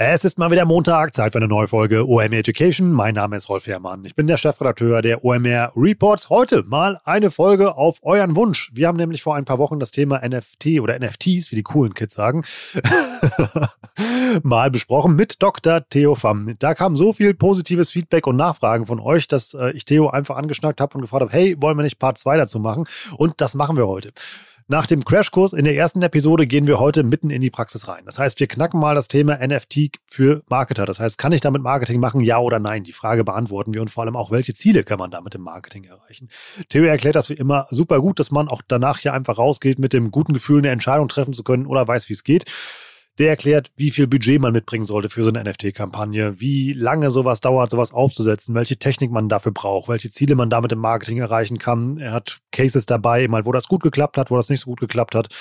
Es ist mal wieder Montag, Zeit für eine neue Folge OMR Education. Mein Name ist Rolf Herrmann. Ich bin der Chefredakteur der OMR Reports. Heute mal eine Folge auf euren Wunsch. Wir haben nämlich vor ein paar Wochen das Thema NFT oder NFTs, wie die coolen Kids sagen, mal besprochen mit Dr. Theo Pham. Da kam so viel positives Feedback und Nachfragen von euch, dass äh, ich Theo einfach angeschnackt habe und gefragt habe, hey, wollen wir nicht Part 2 dazu machen? Und das machen wir heute. Nach dem Crashkurs in der ersten Episode gehen wir heute mitten in die Praxis rein. Das heißt, wir knacken mal das Thema NFT für Marketer. Das heißt, kann ich damit Marketing machen, ja oder nein? Die Frage beantworten wir und vor allem auch, welche Ziele kann man damit im Marketing erreichen? Theo erklärt das wie immer super gut, dass man auch danach hier einfach rausgeht mit dem guten Gefühl, eine Entscheidung treffen zu können oder weiß, wie es geht. Der erklärt, wie viel Budget man mitbringen sollte für so eine NFT-Kampagne, wie lange sowas dauert, sowas aufzusetzen, welche Technik man dafür braucht, welche Ziele man damit im Marketing erreichen kann. Er hat Cases dabei, mal wo das gut geklappt hat, wo das nicht so gut geklappt hat.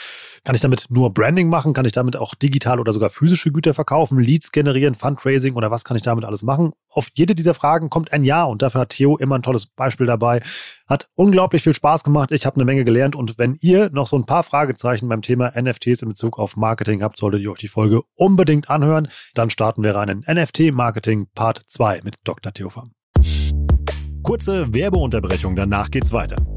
Kann ich damit nur Branding machen? Kann ich damit auch digital oder sogar physische Güter verkaufen, Leads generieren, Fundraising oder was kann ich damit alles machen? Auf jede dieser Fragen kommt ein Ja und dafür hat Theo immer ein tolles Beispiel dabei. Hat unglaublich viel Spaß gemacht. Ich habe eine Menge gelernt und wenn ihr noch so ein paar Fragezeichen beim Thema NFTs in Bezug auf Marketing habt, solltet ihr euch die Folge unbedingt anhören. Dann starten wir rein in NFT Marketing Part 2 mit Dr. Theo Pham. Kurze Werbeunterbrechung, danach geht's weiter.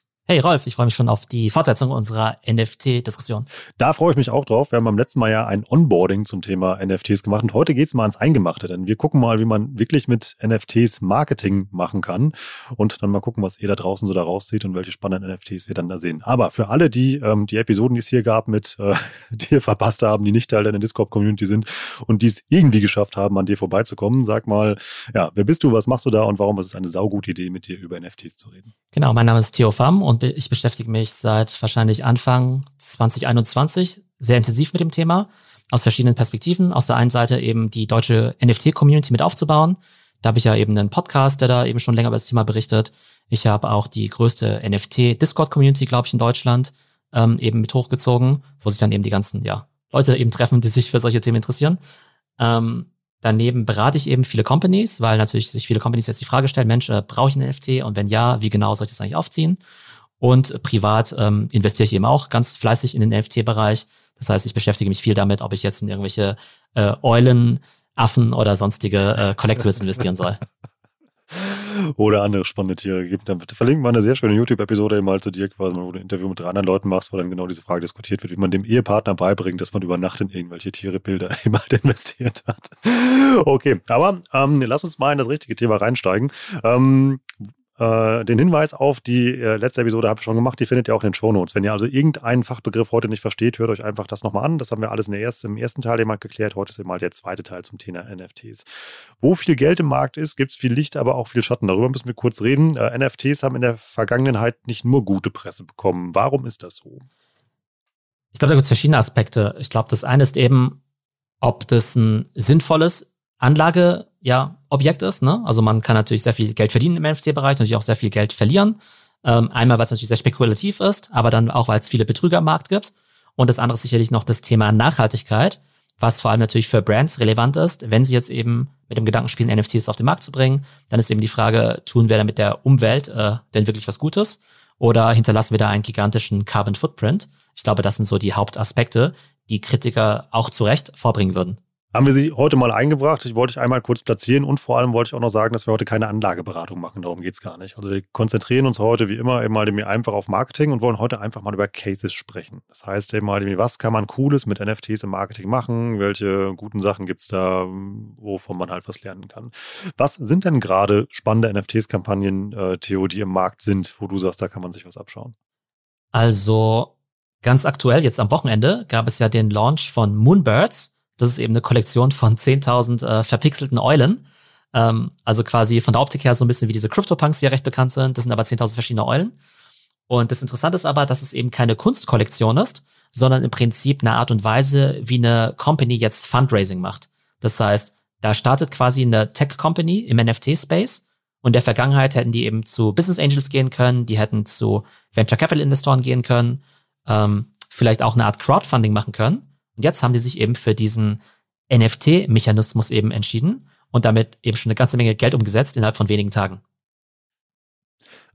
Hey Rolf, ich freue mich schon auf die Fortsetzung unserer NFT-Diskussion. Da freue ich mich auch drauf. Wir haben beim letzten Mal ja ein Onboarding zum Thema NFTs gemacht und heute geht es mal ans Eingemachte, denn wir gucken mal, wie man wirklich mit NFTs Marketing machen kann und dann mal gucken, was ihr da draußen so da rauszieht und welche spannenden NFTs wir dann da sehen. Aber für alle, die ähm, die Episoden, die es hier gab, mit äh, dir verpasst haben, die nicht Teil deiner Discord-Community sind und die es irgendwie geschafft haben, an dir vorbeizukommen, sag mal, ja, wer bist du, was machst du da und warum ist es eine saugute Idee, mit dir über NFTs zu reden? Genau, mein Name ist Theo Pham und ich beschäftige mich seit wahrscheinlich Anfang 2021 sehr intensiv mit dem Thema aus verschiedenen Perspektiven. Aus der einen Seite eben die deutsche NFT-Community mit aufzubauen. Da habe ich ja eben einen Podcast, der da eben schon länger über das Thema berichtet. Ich habe auch die größte NFT-Discord-Community, glaube ich, in Deutschland ähm, eben mit hochgezogen, wo sich dann eben die ganzen ja, Leute eben treffen, die sich für solche Themen interessieren. Ähm, Daneben berate ich eben viele Companies, weil natürlich sich viele Companies jetzt die Frage stellen, Mensch, äh, brauche ich ein NFT und wenn ja, wie genau soll ich das eigentlich aufziehen? Und privat ähm, investiere ich eben auch ganz fleißig in den NFT-Bereich. Das heißt, ich beschäftige mich viel damit, ob ich jetzt in irgendwelche äh, Eulen, Affen oder sonstige äh, Collectibles investieren soll. oder andere spannende Tiere gibt. Dann verlinken wir eine sehr schöne YouTube-Episode mal zu dir, quasi, wo du ein Interview mit drei anderen Leuten machst, wo dann genau diese Frage diskutiert wird, wie man dem Ehepartner beibringt, dass man über Nacht in irgendwelche Tierebilder eben investiert hat. Okay, aber ähm, lass uns mal in das richtige Thema reinsteigen. Ähm, äh, den Hinweis auf die äh, letzte Episode habe ich schon gemacht, die findet ihr auch in den Shownotes. Wenn ihr also irgendeinen Fachbegriff heute nicht versteht, hört euch einfach das nochmal an. Das haben wir alles ersten, im ersten Teil jemand geklärt. Heute ist eben mal der zweite Teil zum Thema NFTs. Wo viel Geld im Markt ist, gibt es viel Licht, aber auch viel Schatten. Darüber müssen wir kurz reden. Äh, NFTs haben in der Vergangenheit nicht nur gute Presse bekommen. Warum ist das so? Ich glaube, da gibt es verschiedene Aspekte. Ich glaube, das eine ist eben, ob das ein sinnvolles Anlage ja Objekt ist. Ne? Also man kann natürlich sehr viel Geld verdienen im NFT-Bereich, natürlich auch sehr viel Geld verlieren. Ähm, einmal, weil es natürlich sehr spekulativ ist, aber dann auch, weil es viele Betrüger am Markt gibt. Und das andere ist sicherlich noch das Thema Nachhaltigkeit, was vor allem natürlich für Brands relevant ist. Wenn sie jetzt eben mit dem Gedanken spielen, NFTs auf den Markt zu bringen, dann ist eben die Frage, tun wir damit der Umwelt äh, denn wirklich was Gutes oder hinterlassen wir da einen gigantischen Carbon Footprint? Ich glaube, das sind so die Hauptaspekte, die Kritiker auch zu Recht vorbringen würden. Haben wir sie heute mal eingebracht. Ich wollte ich einmal kurz platzieren und vor allem wollte ich auch noch sagen, dass wir heute keine Anlageberatung machen. Darum geht es gar nicht. Also wir konzentrieren uns heute wie immer eben mal einfach auf Marketing und wollen heute einfach mal über Cases sprechen. Das heißt eben mal, was kann man Cooles mit NFTs im Marketing machen? Welche guten Sachen gibt es da, wovon man halt was lernen kann? Was sind denn gerade spannende NFTs-Kampagnen, äh, Theo, die im Markt sind, wo du sagst, da kann man sich was abschauen? Also ganz aktuell, jetzt am Wochenende, gab es ja den Launch von Moonbirds das ist eben eine Kollektion von 10.000 äh, verpixelten Eulen. Ähm, also quasi von der Optik her so ein bisschen wie diese CryptoPunks, die ja recht bekannt sind. Das sind aber 10.000 verschiedene Eulen. Und das Interessante ist aber, dass es eben keine Kunstkollektion ist, sondern im Prinzip eine Art und Weise, wie eine Company jetzt Fundraising macht. Das heißt, da startet quasi eine Tech-Company im NFT-Space und in der Vergangenheit hätten die eben zu Business Angels gehen können, die hätten zu Venture Capital Investoren gehen können, ähm, vielleicht auch eine Art Crowdfunding machen können. Und jetzt haben die sich eben für diesen NFT-Mechanismus eben entschieden und damit eben schon eine ganze Menge Geld umgesetzt innerhalb von wenigen Tagen.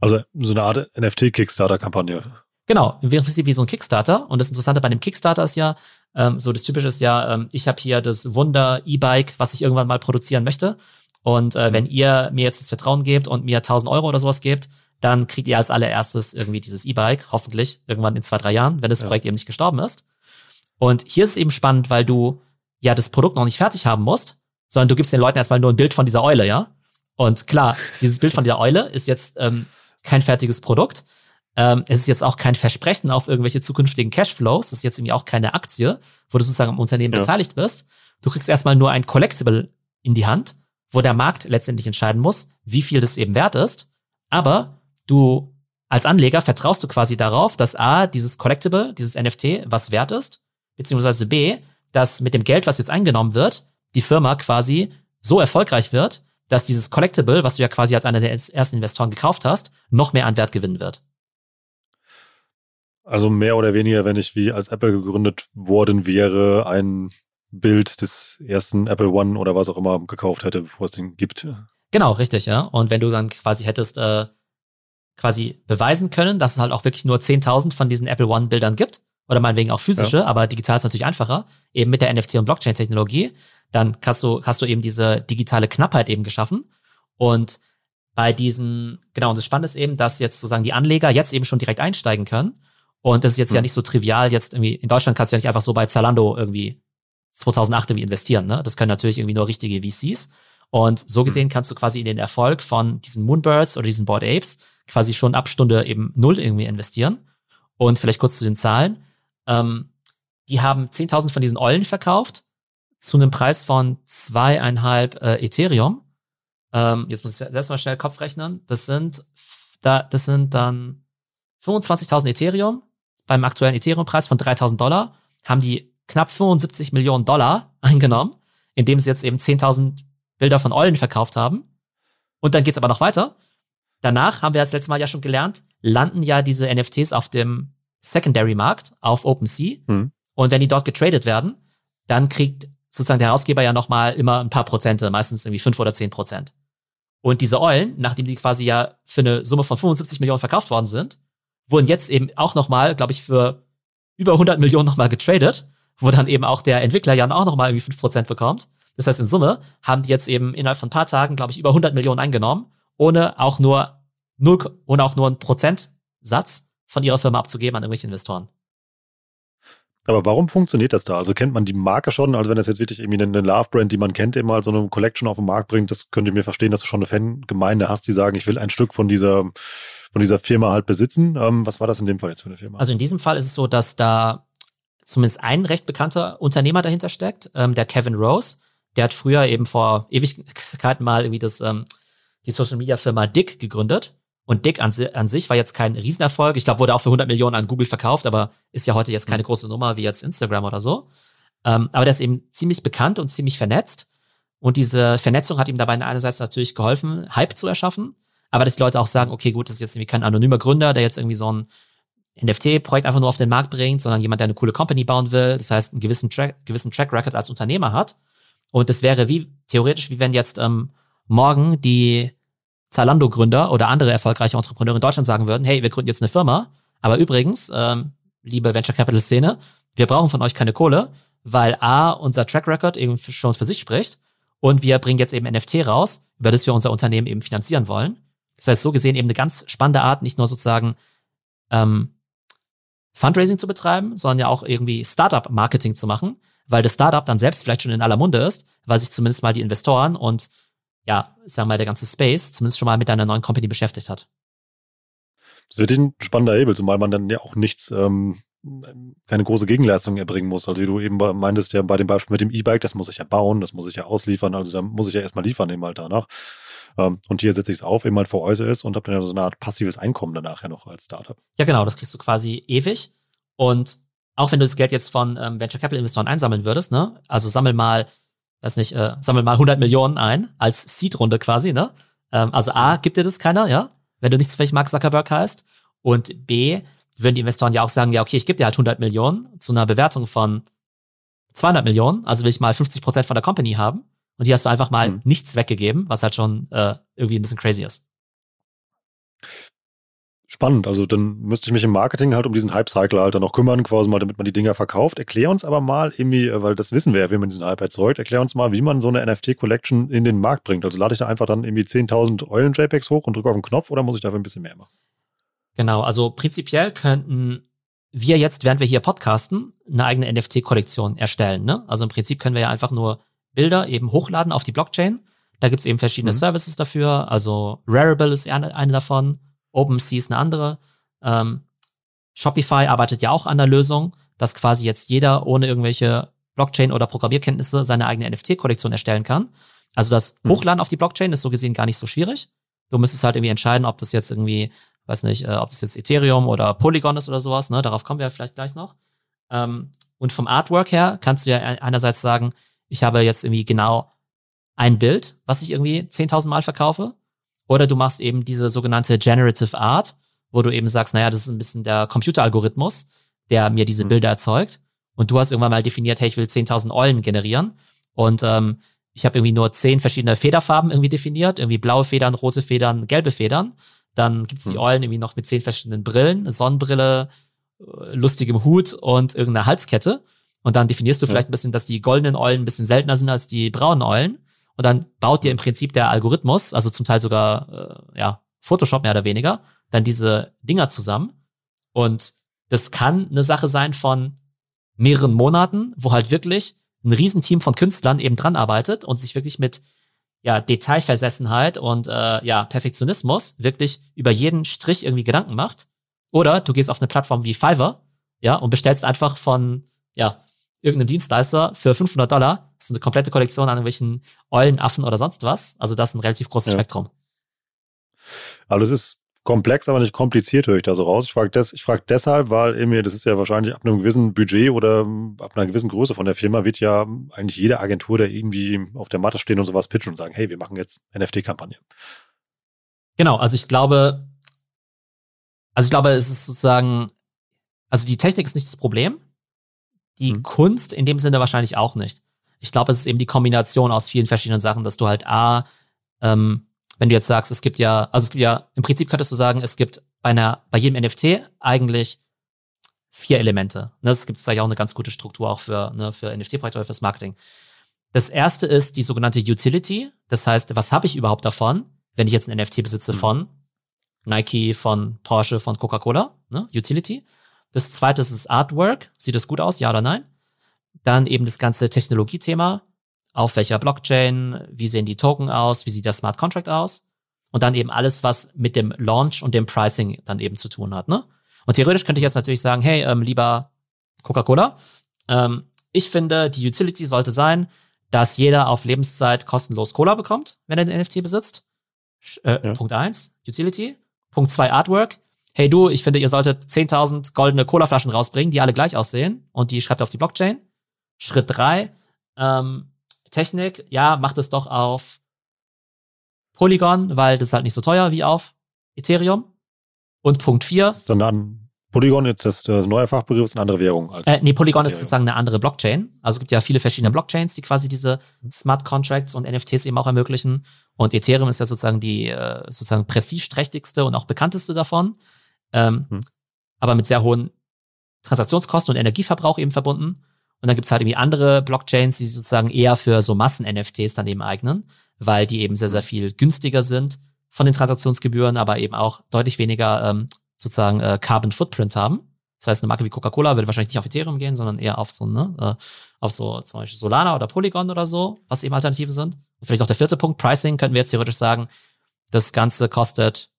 Also so eine Art NFT-Kickstarter-Kampagne. Genau, im Prinzip wie so ein Kickstarter. Und das Interessante bei dem Kickstarter ist ja, ähm, so das Typische ist ja, ähm, ich habe hier das Wunder-E-Bike, was ich irgendwann mal produzieren möchte. Und äh, wenn ihr mir jetzt das Vertrauen gebt und mir 1000 Euro oder sowas gebt, dann kriegt ihr als allererstes irgendwie dieses E-Bike, hoffentlich irgendwann in zwei, drei Jahren, wenn das ja. Projekt eben nicht gestorben ist. Und hier ist es eben spannend, weil du ja das Produkt noch nicht fertig haben musst, sondern du gibst den Leuten erstmal nur ein Bild von dieser Eule, ja? Und klar, dieses Bild von dieser Eule ist jetzt ähm, kein fertiges Produkt. Ähm, es ist jetzt auch kein Versprechen auf irgendwelche zukünftigen Cashflows. Es ist jetzt irgendwie auch keine Aktie, wo du sozusagen am Unternehmen ja. beteiligt bist. Du kriegst erstmal nur ein Collectible in die Hand, wo der Markt letztendlich entscheiden muss, wie viel das eben wert ist. Aber du als Anleger vertraust du quasi darauf, dass A, dieses Collectible, dieses NFT, was wert ist beziehungsweise B, dass mit dem Geld, was jetzt eingenommen wird, die Firma quasi so erfolgreich wird, dass dieses Collectible, was du ja quasi als einer der ersten Investoren gekauft hast, noch mehr an Wert gewinnen wird. Also mehr oder weniger, wenn ich wie als Apple gegründet worden wäre, ein Bild des ersten Apple One oder was auch immer gekauft hätte, bevor es den gibt. Genau, richtig, ja. Und wenn du dann quasi hättest äh, quasi beweisen können, dass es halt auch wirklich nur 10.000 von diesen Apple One Bildern gibt, oder meinetwegen auch physische, ja. aber digital ist natürlich einfacher, eben mit der NFT- und Blockchain-Technologie, dann hast du, hast du eben diese digitale Knappheit eben geschaffen. Und bei diesen, genau, und das Spannende ist eben, dass jetzt sozusagen die Anleger jetzt eben schon direkt einsteigen können. Und das ist jetzt hm. ja nicht so trivial, jetzt irgendwie, in Deutschland kannst du ja nicht einfach so bei Zalando irgendwie 2008 irgendwie investieren, ne? Das können natürlich irgendwie nur richtige VCs. Und so hm. gesehen kannst du quasi in den Erfolg von diesen Moonbirds oder diesen Board Apes quasi schon ab Stunde eben null irgendwie investieren. Und vielleicht kurz zu den Zahlen. Ähm, die haben 10.000 von diesen Eulen verkauft zu einem Preis von zweieinhalb äh, Ethereum. Ähm, jetzt muss ich selbst mal schnell Kopf rechnen. Das sind, da, das sind dann 25.000 Ethereum. Beim aktuellen Ethereum-Preis von 3.000 Dollar haben die knapp 75 Millionen Dollar eingenommen, indem sie jetzt eben 10.000 Bilder von Eulen verkauft haben. Und dann geht's aber noch weiter. Danach haben wir das letzte Mal ja schon gelernt, landen ja diese NFTs auf dem Secondary-Markt auf OpenSea. Hm. Und wenn die dort getradet werden, dann kriegt sozusagen der Herausgeber ja nochmal immer ein paar Prozente, meistens irgendwie fünf oder zehn Prozent. Und diese Eulen, nachdem die quasi ja für eine Summe von 75 Millionen verkauft worden sind, wurden jetzt eben auch nochmal, glaube ich, für über 100 Millionen nochmal getradet, wo dann eben auch der Entwickler ja auch nochmal irgendwie fünf Prozent bekommt. Das heißt, in Summe haben die jetzt eben innerhalb von ein paar Tagen, glaube ich, über 100 Millionen eingenommen, ohne auch nur null, ohne auch nur einen Prozentsatz von ihrer Firma abzugeben an irgendwelche Investoren. Aber warum funktioniert das da? Also kennt man die Marke schon? Also wenn das jetzt wirklich irgendwie eine Love-Brand, die man kennt, immer so eine Collection auf den Markt bringt, das könnt ihr mir verstehen, dass du schon eine Fangemeinde hast, die sagen, ich will ein Stück von dieser, von dieser Firma halt besitzen. Ähm, was war das in dem Fall jetzt für eine Firma? Also in diesem Fall ist es so, dass da zumindest ein recht bekannter Unternehmer dahinter steckt, ähm, der Kevin Rose. Der hat früher eben vor Ewigkeiten mal irgendwie das, ähm, die Social Media Firma Dick gegründet. Und Dick an, an, sich war jetzt kein Riesenerfolg. Ich glaube, wurde auch für 100 Millionen an Google verkauft, aber ist ja heute jetzt keine große Nummer wie jetzt Instagram oder so. Ähm, aber der ist eben ziemlich bekannt und ziemlich vernetzt. Und diese Vernetzung hat ihm dabei einerseits natürlich geholfen, Hype zu erschaffen. Aber dass die Leute auch sagen, okay, gut, das ist jetzt irgendwie kein anonymer Gründer, der jetzt irgendwie so ein NFT-Projekt einfach nur auf den Markt bringt, sondern jemand, der eine coole Company bauen will. Das heißt, einen gewissen Track, gewissen Track Record als Unternehmer hat. Und das wäre wie, theoretisch, wie wenn jetzt ähm, morgen die Zalando-Gründer oder andere erfolgreiche Entrepreneure in Deutschland sagen würden, hey, wir gründen jetzt eine Firma, aber übrigens, ähm, liebe Venture Capital Szene, wir brauchen von euch keine Kohle, weil A, unser Track Record eben schon für sich spricht und wir bringen jetzt eben NFT raus, über das wir unser Unternehmen eben finanzieren wollen. Das heißt, so gesehen eben eine ganz spannende Art, nicht nur sozusagen ähm, Fundraising zu betreiben, sondern ja auch irgendwie Startup-Marketing zu machen, weil das Startup dann selbst vielleicht schon in aller Munde ist, weil sich zumindest mal die Investoren und ja, sagen wir mal, der ganze Space zumindest schon mal mit deiner neuen Company beschäftigt hat. Das wird ein spannender Hebel, zumal man dann ja auch nichts, ähm, keine große Gegenleistung erbringen muss. Also wie du eben meintest, ja bei dem Beispiel mit dem E-Bike, das muss ich ja bauen, das muss ich ja ausliefern, also da muss ich ja erstmal liefern eben halt danach. Ähm, und hier setze ich es auf, eben halt vor Euse ist und habe dann so eine Art passives Einkommen danach ja noch als Startup. Ja, genau, das kriegst du quasi ewig. Und auch wenn du das Geld jetzt von ähm, Venture Capital Investoren einsammeln würdest, ne? Also sammel mal, weiß nicht, äh, sammel mal 100 Millionen ein als Seed-Runde quasi, ne? Ähm, also A, gibt dir das keiner, ja? Wenn du nicht zufällig Mark Zuckerberg heißt. Und B, würden die Investoren ja auch sagen, ja, okay, ich gebe dir halt 100 Millionen zu einer Bewertung von 200 Millionen, also will ich mal 50 Prozent von der Company haben. Und hier hast du einfach mal mhm. nichts weggegeben, was halt schon äh, irgendwie ein bisschen crazy ist. Spannend, also dann müsste ich mich im Marketing halt um diesen Hype-Cycle halt dann noch kümmern, quasi mal, damit man die Dinger verkauft. Erklär uns aber mal irgendwie, äh, weil das wissen wir ja, wie man diesen Hype erzeugt, erklär uns mal, wie man so eine NFT-Collection in den Markt bringt. Also lade ich da einfach dann irgendwie 10.000 Eulen-JPEGs hoch und drücke auf den Knopf oder muss ich dafür ein bisschen mehr machen? Genau, also prinzipiell könnten wir jetzt, während wir hier podcasten, eine eigene NFT-Kollektion erstellen. Ne? Also im Prinzip können wir ja einfach nur Bilder eben hochladen auf die Blockchain. Da gibt's eben verschiedene mhm. Services dafür. Also Rarible ist eine, eine davon, OpenSea ist eine andere. Ähm, Shopify arbeitet ja auch an der Lösung, dass quasi jetzt jeder ohne irgendwelche Blockchain- oder Programmierkenntnisse seine eigene NFT-Kollektion erstellen kann. Also das mhm. Hochladen auf die Blockchain ist so gesehen gar nicht so schwierig. Du müsstest halt irgendwie entscheiden, ob das jetzt irgendwie weiß nicht, äh, ob das jetzt Ethereum oder Polygon ist oder sowas, ne? Darauf kommen wir vielleicht gleich noch. Ähm, und vom Artwork her kannst du ja einerseits sagen, ich habe jetzt irgendwie genau ein Bild, was ich irgendwie 10.000 Mal verkaufe. Oder du machst eben diese sogenannte Generative Art, wo du eben sagst, naja, das ist ein bisschen der Computeralgorithmus, der mir diese mhm. Bilder erzeugt. Und du hast irgendwann mal definiert, hey, ich will 10.000 Eulen generieren. Und ähm, ich habe irgendwie nur zehn verschiedene Federfarben irgendwie definiert, irgendwie blaue Federn, rote Federn, gelbe Federn. Dann gibt's die hm. Eulen irgendwie noch mit zehn verschiedenen Brillen, Sonnenbrille, äh, lustigem Hut und irgendeiner Halskette. Und dann definierst du vielleicht ein bisschen, dass die goldenen Eulen ein bisschen seltener sind als die braunen Eulen. Und dann baut dir im Prinzip der Algorithmus, also zum Teil sogar, äh, ja, Photoshop mehr oder weniger, dann diese Dinger zusammen. Und das kann eine Sache sein von mehreren Monaten, wo halt wirklich ein Riesenteam von Künstlern eben dran arbeitet und sich wirklich mit ja, Detailversessenheit und äh, ja, Perfektionismus wirklich über jeden Strich irgendwie Gedanken macht. Oder du gehst auf eine Plattform wie Fiverr, ja, und bestellst einfach von, ja, irgendeinem Dienstleister für 500 Dollar so eine komplette Kollektion an irgendwelchen Eulenaffen oder sonst was. Also das ist ein relativ großes ja. Spektrum. Aber das ist komplex, aber nicht kompliziert, höre ich da so raus. Ich frage des, frag deshalb, weil mir, das ist ja wahrscheinlich ab einem gewissen Budget oder ab einer gewissen Größe von der Firma wird ja eigentlich jede Agentur, der irgendwie auf der Matte stehen und sowas pitchen und sagen, hey, wir machen jetzt NFT-Kampagne. Genau, also ich glaube, also ich glaube, es ist sozusagen, also die Technik ist nicht das Problem. Die hm. Kunst in dem Sinne wahrscheinlich auch nicht. Ich glaube, es ist eben die Kombination aus vielen verschiedenen Sachen, dass du halt A, ähm, wenn du jetzt sagst, es gibt ja, also es gibt ja, im Prinzip könntest du sagen, es gibt bei einer, bei jedem NFT eigentlich vier Elemente. Ne, es gibt vielleicht auch eine ganz gute Struktur auch für, ne, für NFT-Projekte oder fürs Marketing. Das erste ist die sogenannte Utility. Das heißt, was habe ich überhaupt davon, wenn ich jetzt ein NFT besitze mhm. von Nike, von Porsche, von Coca-Cola? Ne? Utility. Das zweite ist das Artwork. Sieht das gut aus? Ja oder nein? Dann eben das ganze Technologiethema auf welcher Blockchain, wie sehen die Token aus, wie sieht der Smart Contract aus und dann eben alles, was mit dem Launch und dem Pricing dann eben zu tun hat. Ne? Und theoretisch könnte ich jetzt natürlich sagen, hey, ähm, lieber Coca-Cola, ähm, ich finde, die Utility sollte sein, dass jeder auf Lebenszeit kostenlos Cola bekommt, wenn er den NFT besitzt. Äh, ja. Punkt eins Utility. Punkt zwei Artwork. Hey du, ich finde, ihr solltet 10.000 goldene Cola-Flaschen rausbringen, die alle gleich aussehen und die schreibt auf die Blockchain. Schritt drei ähm, Technik, ja, macht es doch auf Polygon, weil das ist halt nicht so teuer wie auf Ethereum. Und Punkt 4. Dann Polygon, jetzt das, das neue Fachbegriff, ist eine andere Währung. Als äh, nee, Polygon Ethereum. ist sozusagen eine andere Blockchain. Also es gibt ja viele verschiedene Blockchains, die quasi diese Smart Contracts und NFTs eben auch ermöglichen. Und Ethereum ist ja sozusagen die äh, sozusagen prestigeträchtigste und auch bekannteste davon. Ähm, hm. Aber mit sehr hohen Transaktionskosten und Energieverbrauch eben verbunden. Und dann gibt's halt irgendwie andere Blockchains, die sich sozusagen eher für so Massen-NFTs dann eben eignen, weil die eben sehr, sehr viel günstiger sind von den Transaktionsgebühren, aber eben auch deutlich weniger ähm, sozusagen äh, Carbon Footprint haben. Das heißt, eine Marke wie Coca-Cola würde wahrscheinlich nicht auf Ethereum gehen, sondern eher auf so, ne, äh, auf so zum Beispiel Solana oder Polygon oder so, was eben Alternativen sind. Und vielleicht noch der vierte Punkt, Pricing, könnten wir jetzt theoretisch sagen, das Ganze kostet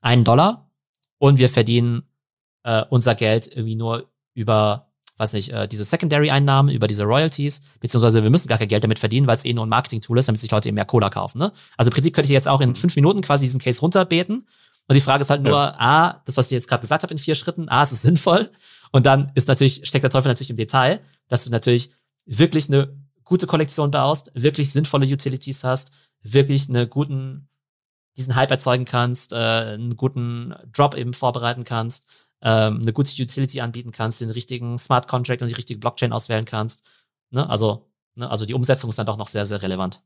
einen Dollar und wir verdienen äh, unser Geld irgendwie nur über, weiß nicht, äh, diese Secondary-Einnahmen, über diese Royalties, beziehungsweise wir müssen gar kein Geld damit verdienen, weil es eh nur ein Marketing-Tool ist, damit sich Leute eben mehr Cola kaufen. Ne? Also im Prinzip könnte ich jetzt auch in fünf Minuten quasi diesen Case runterbeten und die Frage ist halt nur, ja. A, das, was ich jetzt gerade gesagt habe in vier Schritten, A, ist es sinnvoll? Und dann ist natürlich, steckt der Teufel natürlich im Detail, dass du natürlich wirklich eine gute Kollektion baust, wirklich sinnvolle Utilities hast, wirklich eine guten, diesen Hype erzeugen kannst, äh, einen guten Drop eben vorbereiten kannst, ähm, eine gute Utility anbieten kannst, den richtigen Smart Contract und die richtige Blockchain auswählen kannst. Ne? Also, ne? also die Umsetzung ist dann doch noch sehr, sehr relevant.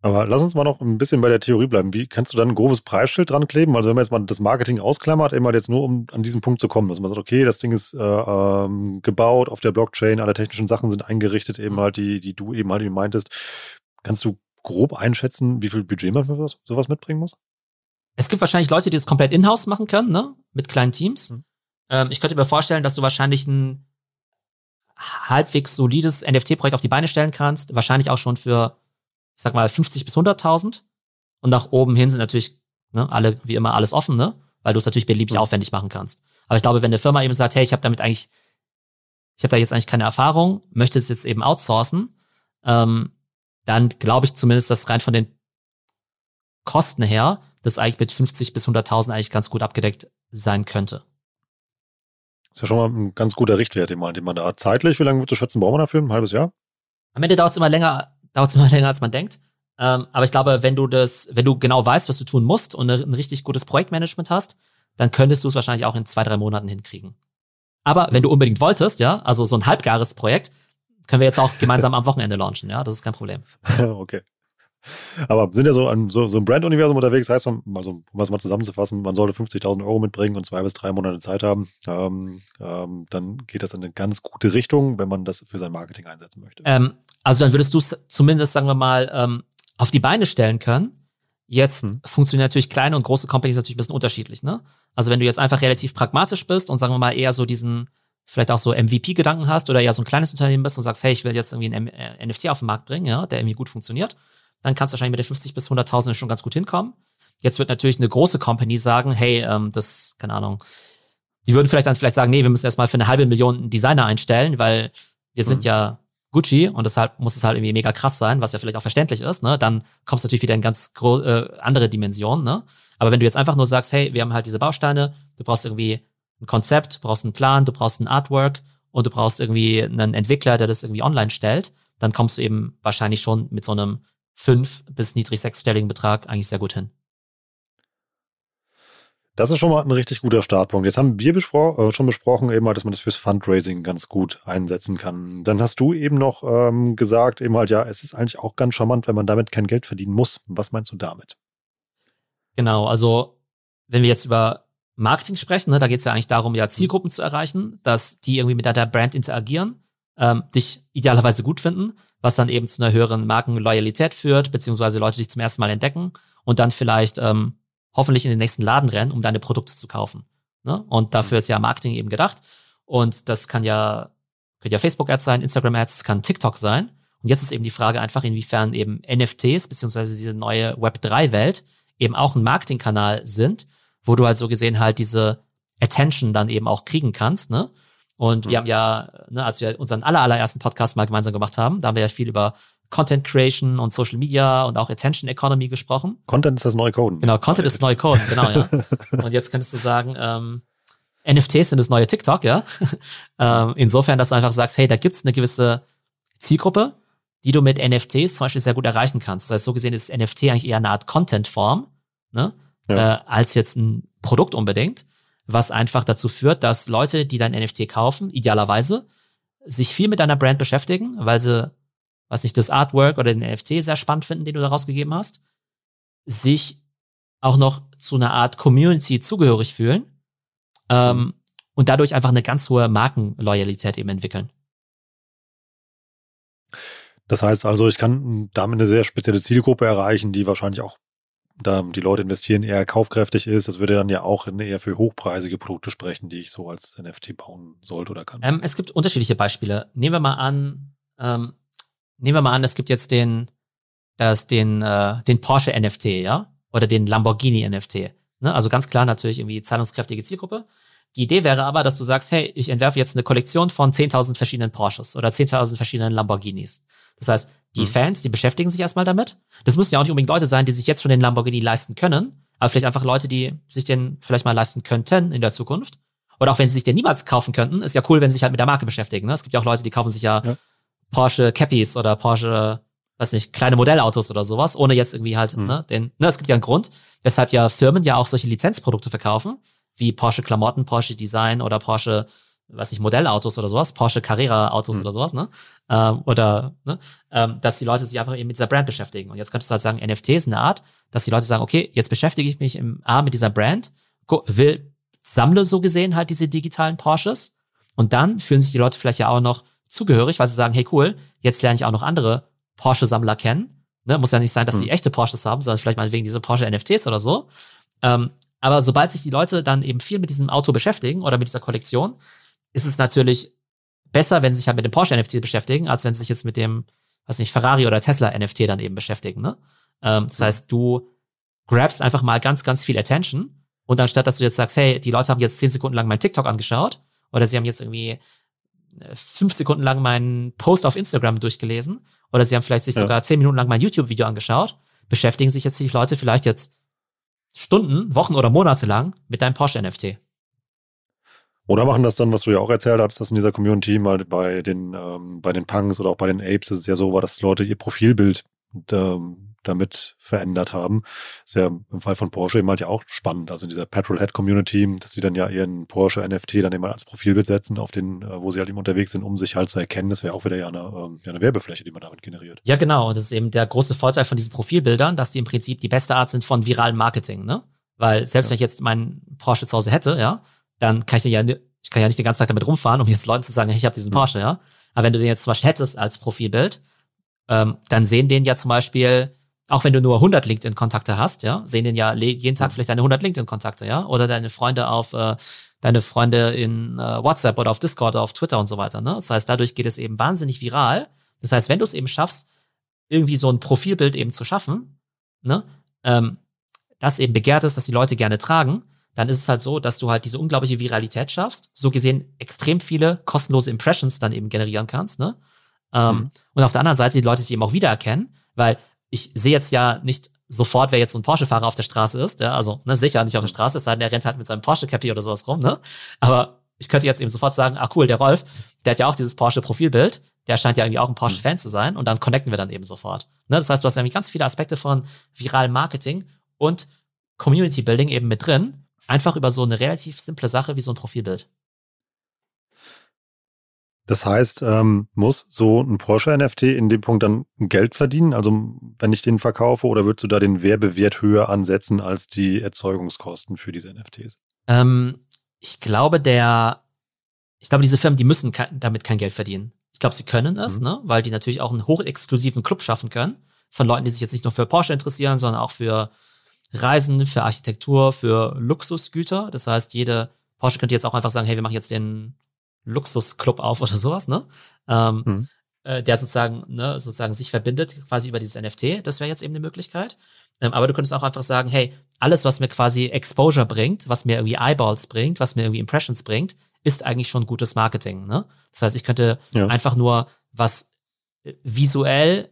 Aber lass uns mal noch ein bisschen bei der Theorie bleiben. Wie kannst du dann ein grobes Preisschild dran kleben? Also wenn man jetzt mal das Marketing ausklammert, immer jetzt nur um an diesen Punkt zu kommen, dass man sagt, okay, das Ding ist äh, ähm, gebaut auf der Blockchain, alle technischen Sachen sind eingerichtet, eben halt die, die du eben halt eben meintest. Kannst du grob einschätzen, wie viel Budget man für sowas, sowas mitbringen muss? Es gibt wahrscheinlich Leute, die das komplett in-house machen können, ne? Mit kleinen Teams. Mhm. Ähm, ich könnte mir vorstellen, dass du wahrscheinlich ein halbwegs solides NFT-Projekt auf die Beine stellen kannst. Wahrscheinlich auch schon für ich sag mal, 50 bis 100.000. Und nach oben hin sind natürlich ne, alle, wie immer, alles offen, ne? Weil du es natürlich beliebig mhm. aufwendig machen kannst. Aber ich glaube, wenn eine Firma eben sagt, hey, ich habe damit eigentlich, ich habe da jetzt eigentlich keine Erfahrung, möchte es jetzt eben outsourcen, ähm, dann glaube ich zumindest, dass rein von den Kosten her, das eigentlich mit 50 bis 100.000 eigentlich ganz gut abgedeckt sein könnte. Das ist ja schon mal ein ganz guter Richtwert, den man, den man da hat. Zeitlich, wie lange würdest du schätzen, braucht man dafür? Ein halbes Jahr? Am Ende dauert es immer länger, dauert immer länger, als man denkt. Ähm, aber ich glaube, wenn du das, wenn du genau weißt, was du tun musst und ein richtig gutes Projektmanagement hast, dann könntest du es wahrscheinlich auch in zwei, drei Monaten hinkriegen. Aber wenn du unbedingt wolltest, ja, also so ein halbgares Projekt, können wir jetzt auch gemeinsam am Wochenende launchen, ja, das ist kein Problem. okay. Aber sind ja so, ein, so, so Brand-Universum unterwegs, heißt man, also um was mal zusammenzufassen, man sollte 50.000 Euro mitbringen und zwei bis drei Monate Zeit haben. Ähm, ähm, dann geht das in eine ganz gute Richtung, wenn man das für sein Marketing einsetzen möchte. Ähm, also dann würdest du es zumindest, sagen wir mal, ähm, auf die Beine stellen können. Jetzt hm. funktionieren natürlich kleine und große Companies natürlich ein bisschen unterschiedlich, ne? Also wenn du jetzt einfach relativ pragmatisch bist und sagen wir mal eher so diesen, vielleicht auch so MVP-Gedanken hast oder eher so ein kleines Unternehmen bist und sagst, hey, ich will jetzt irgendwie ein NFT äh, auf den Markt bringen, ja, der irgendwie gut funktioniert, dann kannst du wahrscheinlich mit den 50 bis 100.000 schon ganz gut hinkommen. Jetzt wird natürlich eine große Company sagen, hey, ähm, das, keine Ahnung, die würden vielleicht dann vielleicht sagen, nee, wir müssen erstmal für eine halbe Million einen Designer einstellen, weil wir sind mhm. ja Gucci und deshalb muss es halt irgendwie mega krass sein, was ja vielleicht auch verständlich ist, ne? Dann kommst du natürlich wieder in ganz äh, andere Dimensionen, ne? Aber wenn du jetzt einfach nur sagst, hey, wir haben halt diese Bausteine, du brauchst irgendwie ein Konzept, du brauchst einen Plan, du brauchst ein Artwork und du brauchst irgendwie einen Entwickler, der das irgendwie online stellt, dann kommst du eben wahrscheinlich schon mit so einem fünf bis niedrig sechsstelligen Betrag eigentlich sehr gut hin. Das ist schon mal ein richtig guter Startpunkt. Jetzt haben wir bespro äh, schon besprochen, eben halt, dass man das fürs Fundraising ganz gut einsetzen kann. Dann hast du eben noch ähm, gesagt, eben halt, ja, es ist eigentlich auch ganz charmant, wenn man damit kein Geld verdienen muss. Was meinst du damit? Genau, also wenn wir jetzt über Marketing sprechen, ne, da geht es ja eigentlich darum, ja, Zielgruppen zu erreichen, dass die irgendwie mit deiner Brand interagieren, ähm, dich idealerweise gut finden was dann eben zu einer höheren Markenloyalität führt, beziehungsweise Leute dich zum ersten Mal entdecken und dann vielleicht ähm, hoffentlich in den nächsten Laden rennen, um deine Produkte zu kaufen. Ne? Und dafür ist ja Marketing eben gedacht. Und das kann ja, kann ja Facebook-Ads sein, Instagram-Ads, kann TikTok sein. Und jetzt ist eben die Frage einfach, inwiefern eben NFTs, beziehungsweise diese neue Web3-Welt eben auch ein Marketingkanal sind, wo du halt so gesehen halt diese Attention dann eben auch kriegen kannst, ne? Und mhm. wir haben ja, ne, als wir unseren aller, allerersten Podcast mal gemeinsam gemacht haben, da haben wir ja viel über Content Creation und Social Media und auch Attention Economy gesprochen. Content ist das neue Code. Genau, Content ist das neue Code, genau, ja. und jetzt könntest du sagen, ähm, NFTs sind das neue TikTok, ja. ähm, insofern, dass du einfach sagst, hey, da gibt's eine gewisse Zielgruppe, die du mit NFTs zum Beispiel sehr gut erreichen kannst. Das heißt, so gesehen ist NFT eigentlich eher eine Art Content-Form, ne? Ja. Äh, als jetzt ein Produkt unbedingt was einfach dazu führt, dass Leute, die dein NFT kaufen, idealerweise sich viel mit deiner Brand beschäftigen, weil sie, was nicht, das Artwork oder den NFT sehr spannend finden, den du da rausgegeben hast, sich auch noch zu einer Art Community zugehörig fühlen ähm, und dadurch einfach eine ganz hohe Markenloyalität eben entwickeln. Das heißt also, ich kann damit eine sehr spezielle Zielgruppe erreichen, die wahrscheinlich auch da die Leute investieren, eher kaufkräftig ist. Das würde dann ja auch eher für hochpreisige Produkte sprechen, die ich so als NFT bauen sollte oder kann. Ähm, es gibt unterschiedliche Beispiele. Nehmen wir mal an, ähm, nehmen wir mal an, es gibt jetzt den, das, den, äh, den Porsche NFT, ja? Oder den Lamborghini NFT. Ne? Also ganz klar natürlich irgendwie zahlungskräftige Zielgruppe. Die Idee wäre aber, dass du sagst, hey, ich entwerfe jetzt eine Kollektion von 10.000 verschiedenen Porsches oder 10.000 verschiedenen Lamborghinis. Das heißt, die mhm. Fans, die beschäftigen sich erstmal damit. Das müssen ja auch nicht unbedingt Leute sein, die sich jetzt schon den Lamborghini leisten können, aber vielleicht einfach Leute, die sich den vielleicht mal leisten könnten in der Zukunft. Oder auch wenn sie sich den niemals kaufen könnten, ist ja cool, wenn sie sich halt mit der Marke beschäftigen. Ne? Es gibt ja auch Leute, die kaufen sich ja, ja. Porsche Cappies oder Porsche, weiß nicht, kleine Modellautos oder sowas, ohne jetzt irgendwie halt, mhm. ne, den, ne, es gibt ja einen Grund, weshalb ja Firmen ja auch solche Lizenzprodukte verkaufen, wie Porsche Klamotten, Porsche Design oder Porsche weiß nicht, Modellautos oder sowas, Porsche Carrera-Autos mhm. oder sowas, ne? Ähm, oder, ne? Ähm, dass die Leute sich einfach eben mit dieser Brand beschäftigen. Und jetzt könntest du halt sagen, NFT ist eine Art, dass die Leute sagen, okay, jetzt beschäftige ich mich im A mit dieser Brand, will, sammle so gesehen halt diese digitalen Porsches und dann fühlen sich die Leute vielleicht ja auch noch zugehörig, weil sie sagen, hey cool, jetzt lerne ich auch noch andere Porsche-Sammler kennen. Ne? Muss ja nicht sein, dass mhm. die echte Porsches haben, sondern vielleicht mal wegen dieser Porsche-NFTs oder so. Ähm, aber sobald sich die Leute dann eben viel mit diesem Auto beschäftigen oder mit dieser Kollektion, ist es natürlich besser, wenn sie sich halt mit dem Porsche NFT beschäftigen, als wenn sie sich jetzt mit dem, was nicht, Ferrari oder Tesla NFT dann eben beschäftigen. Ne? Ähm, das heißt, du grabst einfach mal ganz, ganz viel Attention und anstatt, dass du jetzt sagst, hey, die Leute haben jetzt zehn Sekunden lang mein TikTok angeschaut oder sie haben jetzt irgendwie äh, fünf Sekunden lang meinen Post auf Instagram durchgelesen oder sie haben vielleicht sich ja. sogar zehn Minuten lang mein YouTube-Video angeschaut, beschäftigen sich jetzt die Leute vielleicht jetzt Stunden, Wochen oder Monate lang mit deinem Porsche NFT. Oder machen das dann, was du ja auch erzählt hast, dass in dieser Community mal bei den, ähm, bei den Punks oder auch bei den Apes ist es ja so war, dass Leute ihr Profilbild ähm, damit verändert haben. ist ja im Fall von Porsche eben halt ja auch spannend. Also in dieser Petrolhead-Community, dass sie dann ja ihren Porsche NFT dann eben als Profilbild setzen, auf den, äh, wo sie halt eben unterwegs sind, um sich halt zu erkennen. Das wäre auch wieder ja eine, ähm, ja eine Werbefläche, die man damit generiert. Ja, genau. Und das ist eben der große Vorteil von diesen Profilbildern, dass die im Prinzip die beste Art sind von viralem Marketing, ne? Weil selbst ja. wenn ich jetzt meinen Porsche zu Hause hätte, ja, dann kann ich ja, ich kann ja nicht den ganzen Tag damit rumfahren, um jetzt Leuten zu sagen, hey, ich habe diesen Porsche, ja. Aber wenn du den jetzt zum Beispiel hättest als Profilbild, ähm, dann sehen den ja zum Beispiel, auch wenn du nur 100 LinkedIn-Kontakte hast, ja, sehen den ja jeden Tag vielleicht deine 100 LinkedIn-Kontakte, ja, oder deine Freunde auf, äh, deine Freunde in äh, WhatsApp oder auf Discord oder auf Twitter und so weiter, ne. Das heißt, dadurch geht es eben wahnsinnig viral. Das heißt, wenn du es eben schaffst, irgendwie so ein Profilbild eben zu schaffen, ne, ähm, das eben begehrt ist, dass die Leute gerne tragen, dann ist es halt so, dass du halt diese unglaubliche Viralität schaffst, so gesehen extrem viele kostenlose Impressions dann eben generieren kannst, ne? Ähm, mhm. Und auf der anderen Seite die Leute sich eben auch wiedererkennen, weil ich sehe jetzt ja nicht sofort, wer jetzt so ein Porsche-Fahrer auf der Straße ist, ja, also ne, sicher nicht auf der Straße, es sei denn, der rennt halt mit seinem Porsche-Cappy oder sowas rum, ne? Aber ich könnte jetzt eben sofort sagen, ah cool, der Rolf, der hat ja auch dieses Porsche-Profilbild, der scheint ja irgendwie auch ein Porsche-Fan mhm. zu sein und dann connecten wir dann eben sofort. Ne? Das heißt, du hast irgendwie ganz viele Aspekte von viralem Marketing und Community Building eben mit drin, Einfach über so eine relativ simple Sache wie so ein Profilbild. Das heißt, ähm, muss so ein Porsche-NFT in dem Punkt dann Geld verdienen? Also wenn ich den verkaufe oder würdest du da den Werbewert höher ansetzen als die Erzeugungskosten für diese NFTs? Ähm, ich glaube, der, ich glaube, diese Firmen, die müssen ke damit kein Geld verdienen. Ich glaube, sie können es, mhm. ne? weil die natürlich auch einen hochexklusiven Club schaffen können von Leuten, die sich jetzt nicht nur für Porsche interessieren, sondern auch für Reisen, für Architektur, für Luxusgüter. Das heißt, jede Porsche könnte jetzt auch einfach sagen, hey, wir machen jetzt den Luxusclub auf oder sowas, ne? Ähm, hm. äh, der sozusagen, ne, sozusagen sich verbindet, quasi über dieses NFT. Das wäre jetzt eben eine Möglichkeit. Ähm, aber du könntest auch einfach sagen, hey, alles, was mir quasi Exposure bringt, was mir irgendwie Eyeballs bringt, was mir irgendwie Impressions bringt, ist eigentlich schon gutes Marketing. Ne? Das heißt, ich könnte ja. einfach nur was visuell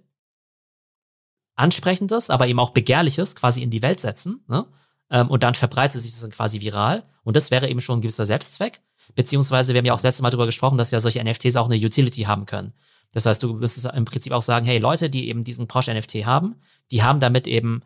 Ansprechendes, aber eben auch Begehrliches quasi in die Welt setzen. Ne? Ähm, und dann verbreitet sich das dann quasi viral. Und das wäre eben schon ein gewisser Selbstzweck. Beziehungsweise, wir haben ja auch das letzte Mal darüber gesprochen, dass ja solche NFTs auch eine Utility haben können. Das heißt, du müsstest im Prinzip auch sagen, hey, Leute, die eben diesen Porsche NFT haben, die haben damit eben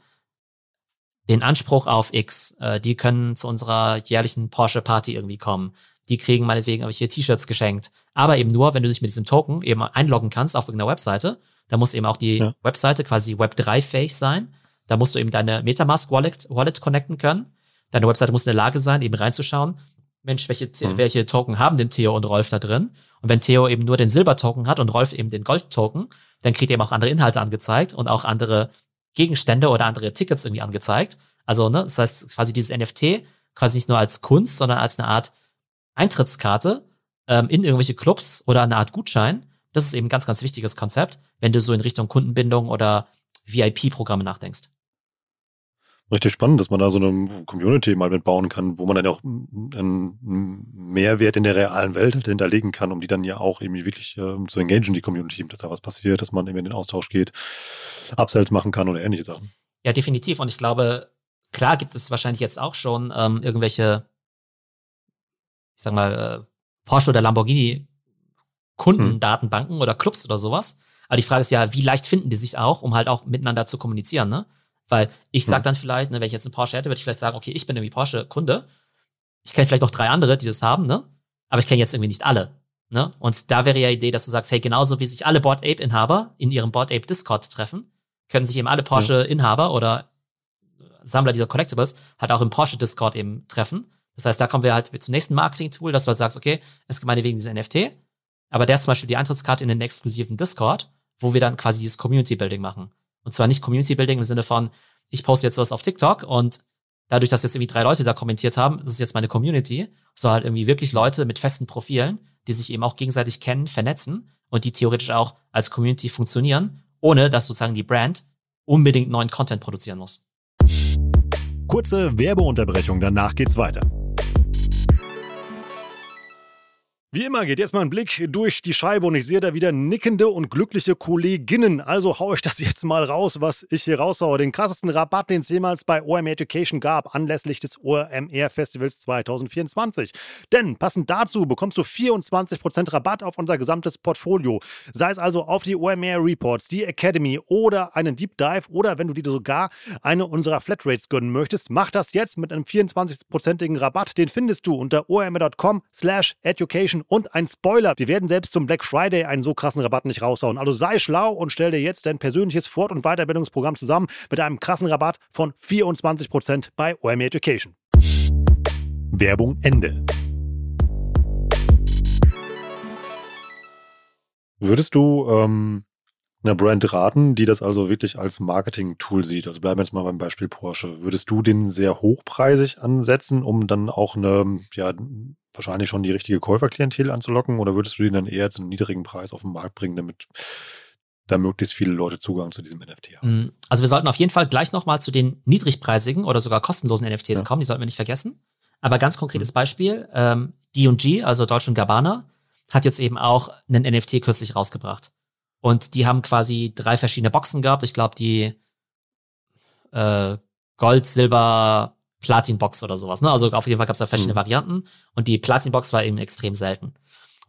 den Anspruch auf X. Äh, die können zu unserer jährlichen Porsche Party irgendwie kommen. Die kriegen meinetwegen irgendwelche T-Shirts geschenkt. Aber eben nur, wenn du dich mit diesem Token eben einloggen kannst auf irgendeiner Webseite da muss eben auch die ja. Webseite quasi Web3-fähig sein. Da musst du eben deine Metamask-Wallet Wallet connecten können. Deine Webseite muss in der Lage sein, eben reinzuschauen, Mensch, welche, mhm. welche Token haben denn Theo und Rolf da drin? Und wenn Theo eben nur den Silber-Token hat und Rolf eben den Gold-Token, dann kriegt er eben auch andere Inhalte angezeigt und auch andere Gegenstände oder andere Tickets irgendwie angezeigt. Also, ne, das heißt quasi dieses NFT quasi nicht nur als Kunst, sondern als eine Art Eintrittskarte ähm, in irgendwelche Clubs oder eine Art Gutschein. Das ist eben ein ganz, ganz wichtiges Konzept, wenn du so in Richtung Kundenbindung oder VIP-Programme nachdenkst richtig spannend, dass man da so eine Community mal mitbauen kann, wo man dann auch einen Mehrwert in der realen Welt hinterlegen kann, um die dann ja auch irgendwie wirklich äh, zu engagieren, die Community, dass da was passiert, dass man eben in den Austausch geht, Upsells machen kann oder ähnliche Sachen. Ja, definitiv. Und ich glaube, klar gibt es wahrscheinlich jetzt auch schon ähm, irgendwelche, ich sag mal, äh, Porsche oder Lamborghini Kundendatenbanken hm. oder Clubs oder sowas. Aber die Frage ist ja, wie leicht finden die sich auch, um halt auch miteinander zu kommunizieren, ne? Weil ich sag hm. dann vielleicht, ne, wenn ich jetzt einen Porsche hätte, würde ich vielleicht sagen, okay, ich bin irgendwie Porsche-Kunde. Ich kenne vielleicht noch drei andere, die das haben, ne? Aber ich kenne jetzt irgendwie nicht alle. Ne? Und da wäre ja die Idee, dass du sagst, hey, genauso wie sich alle Board Ape-Inhaber in ihrem Board Ape Discord treffen, können sich eben alle Porsche-Inhaber oder Sammler dieser Collectibles halt auch im Porsche Discord eben treffen. Das heißt, da kommen wir halt zum nächsten Marketing-Tool, dass du halt sagst, okay, es gibt meinetwegen diese NFT, aber der ist zum Beispiel die Eintrittskarte in den exklusiven Discord, wo wir dann quasi dieses Community-Building machen. Und zwar nicht Community Building im Sinne von, ich poste jetzt was auf TikTok und dadurch, dass jetzt irgendwie drei Leute da kommentiert haben, das ist jetzt meine Community, so halt irgendwie wirklich Leute mit festen Profilen, die sich eben auch gegenseitig kennen, vernetzen und die theoretisch auch als Community funktionieren, ohne dass sozusagen die Brand unbedingt neuen Content produzieren muss. Kurze Werbeunterbrechung, danach geht's weiter. Wie immer geht jetzt mal ein Blick durch die Scheibe und ich sehe da wieder nickende und glückliche Kolleginnen. Also haue ich das jetzt mal raus, was ich hier raushaue. Den krassesten Rabatt, den es jemals bei OMR Education gab, anlässlich des OMR Festivals 2024. Denn passend dazu bekommst du 24% Rabatt auf unser gesamtes Portfolio. Sei es also auf die OMR Reports, die Academy oder einen Deep Dive oder wenn du dir sogar eine unserer Flatrates gönnen möchtest, mach das jetzt mit einem 24%igen Rabatt. Den findest du unter omr.com slash education und ein Spoiler, wir werden selbst zum Black Friday einen so krassen Rabatt nicht raushauen. Also sei schlau und stell dir jetzt dein persönliches Fort- und Weiterbildungsprogramm zusammen mit einem krassen Rabatt von 24% bei OMR Education. Werbung Ende. Würdest du ähm, einer Brand raten, die das also wirklich als Marketing-Tool sieht? Also bleiben wir jetzt mal beim Beispiel Porsche. Würdest du den sehr hochpreisig ansetzen, um dann auch eine ja, wahrscheinlich schon die richtige Käuferklientel anzulocken oder würdest du den dann eher zu einem niedrigen Preis auf den Markt bringen, damit da möglichst viele Leute Zugang zu diesem NFT haben? Mm, also wir sollten auf jeden Fall gleich nochmal zu den niedrigpreisigen oder sogar kostenlosen NFTs ja. kommen, die sollten wir nicht vergessen. Aber ganz konkretes mhm. Beispiel, ähm, D&G, also Deutsch und Gabbana, hat jetzt eben auch einen NFT kürzlich rausgebracht. Und die haben quasi drei verschiedene Boxen gehabt. Ich glaube, die äh, Gold, Silber, Platin-Box oder sowas. Ne? Also auf jeden Fall gab es da verschiedene mhm. Varianten und die Platin-Box war eben extrem selten.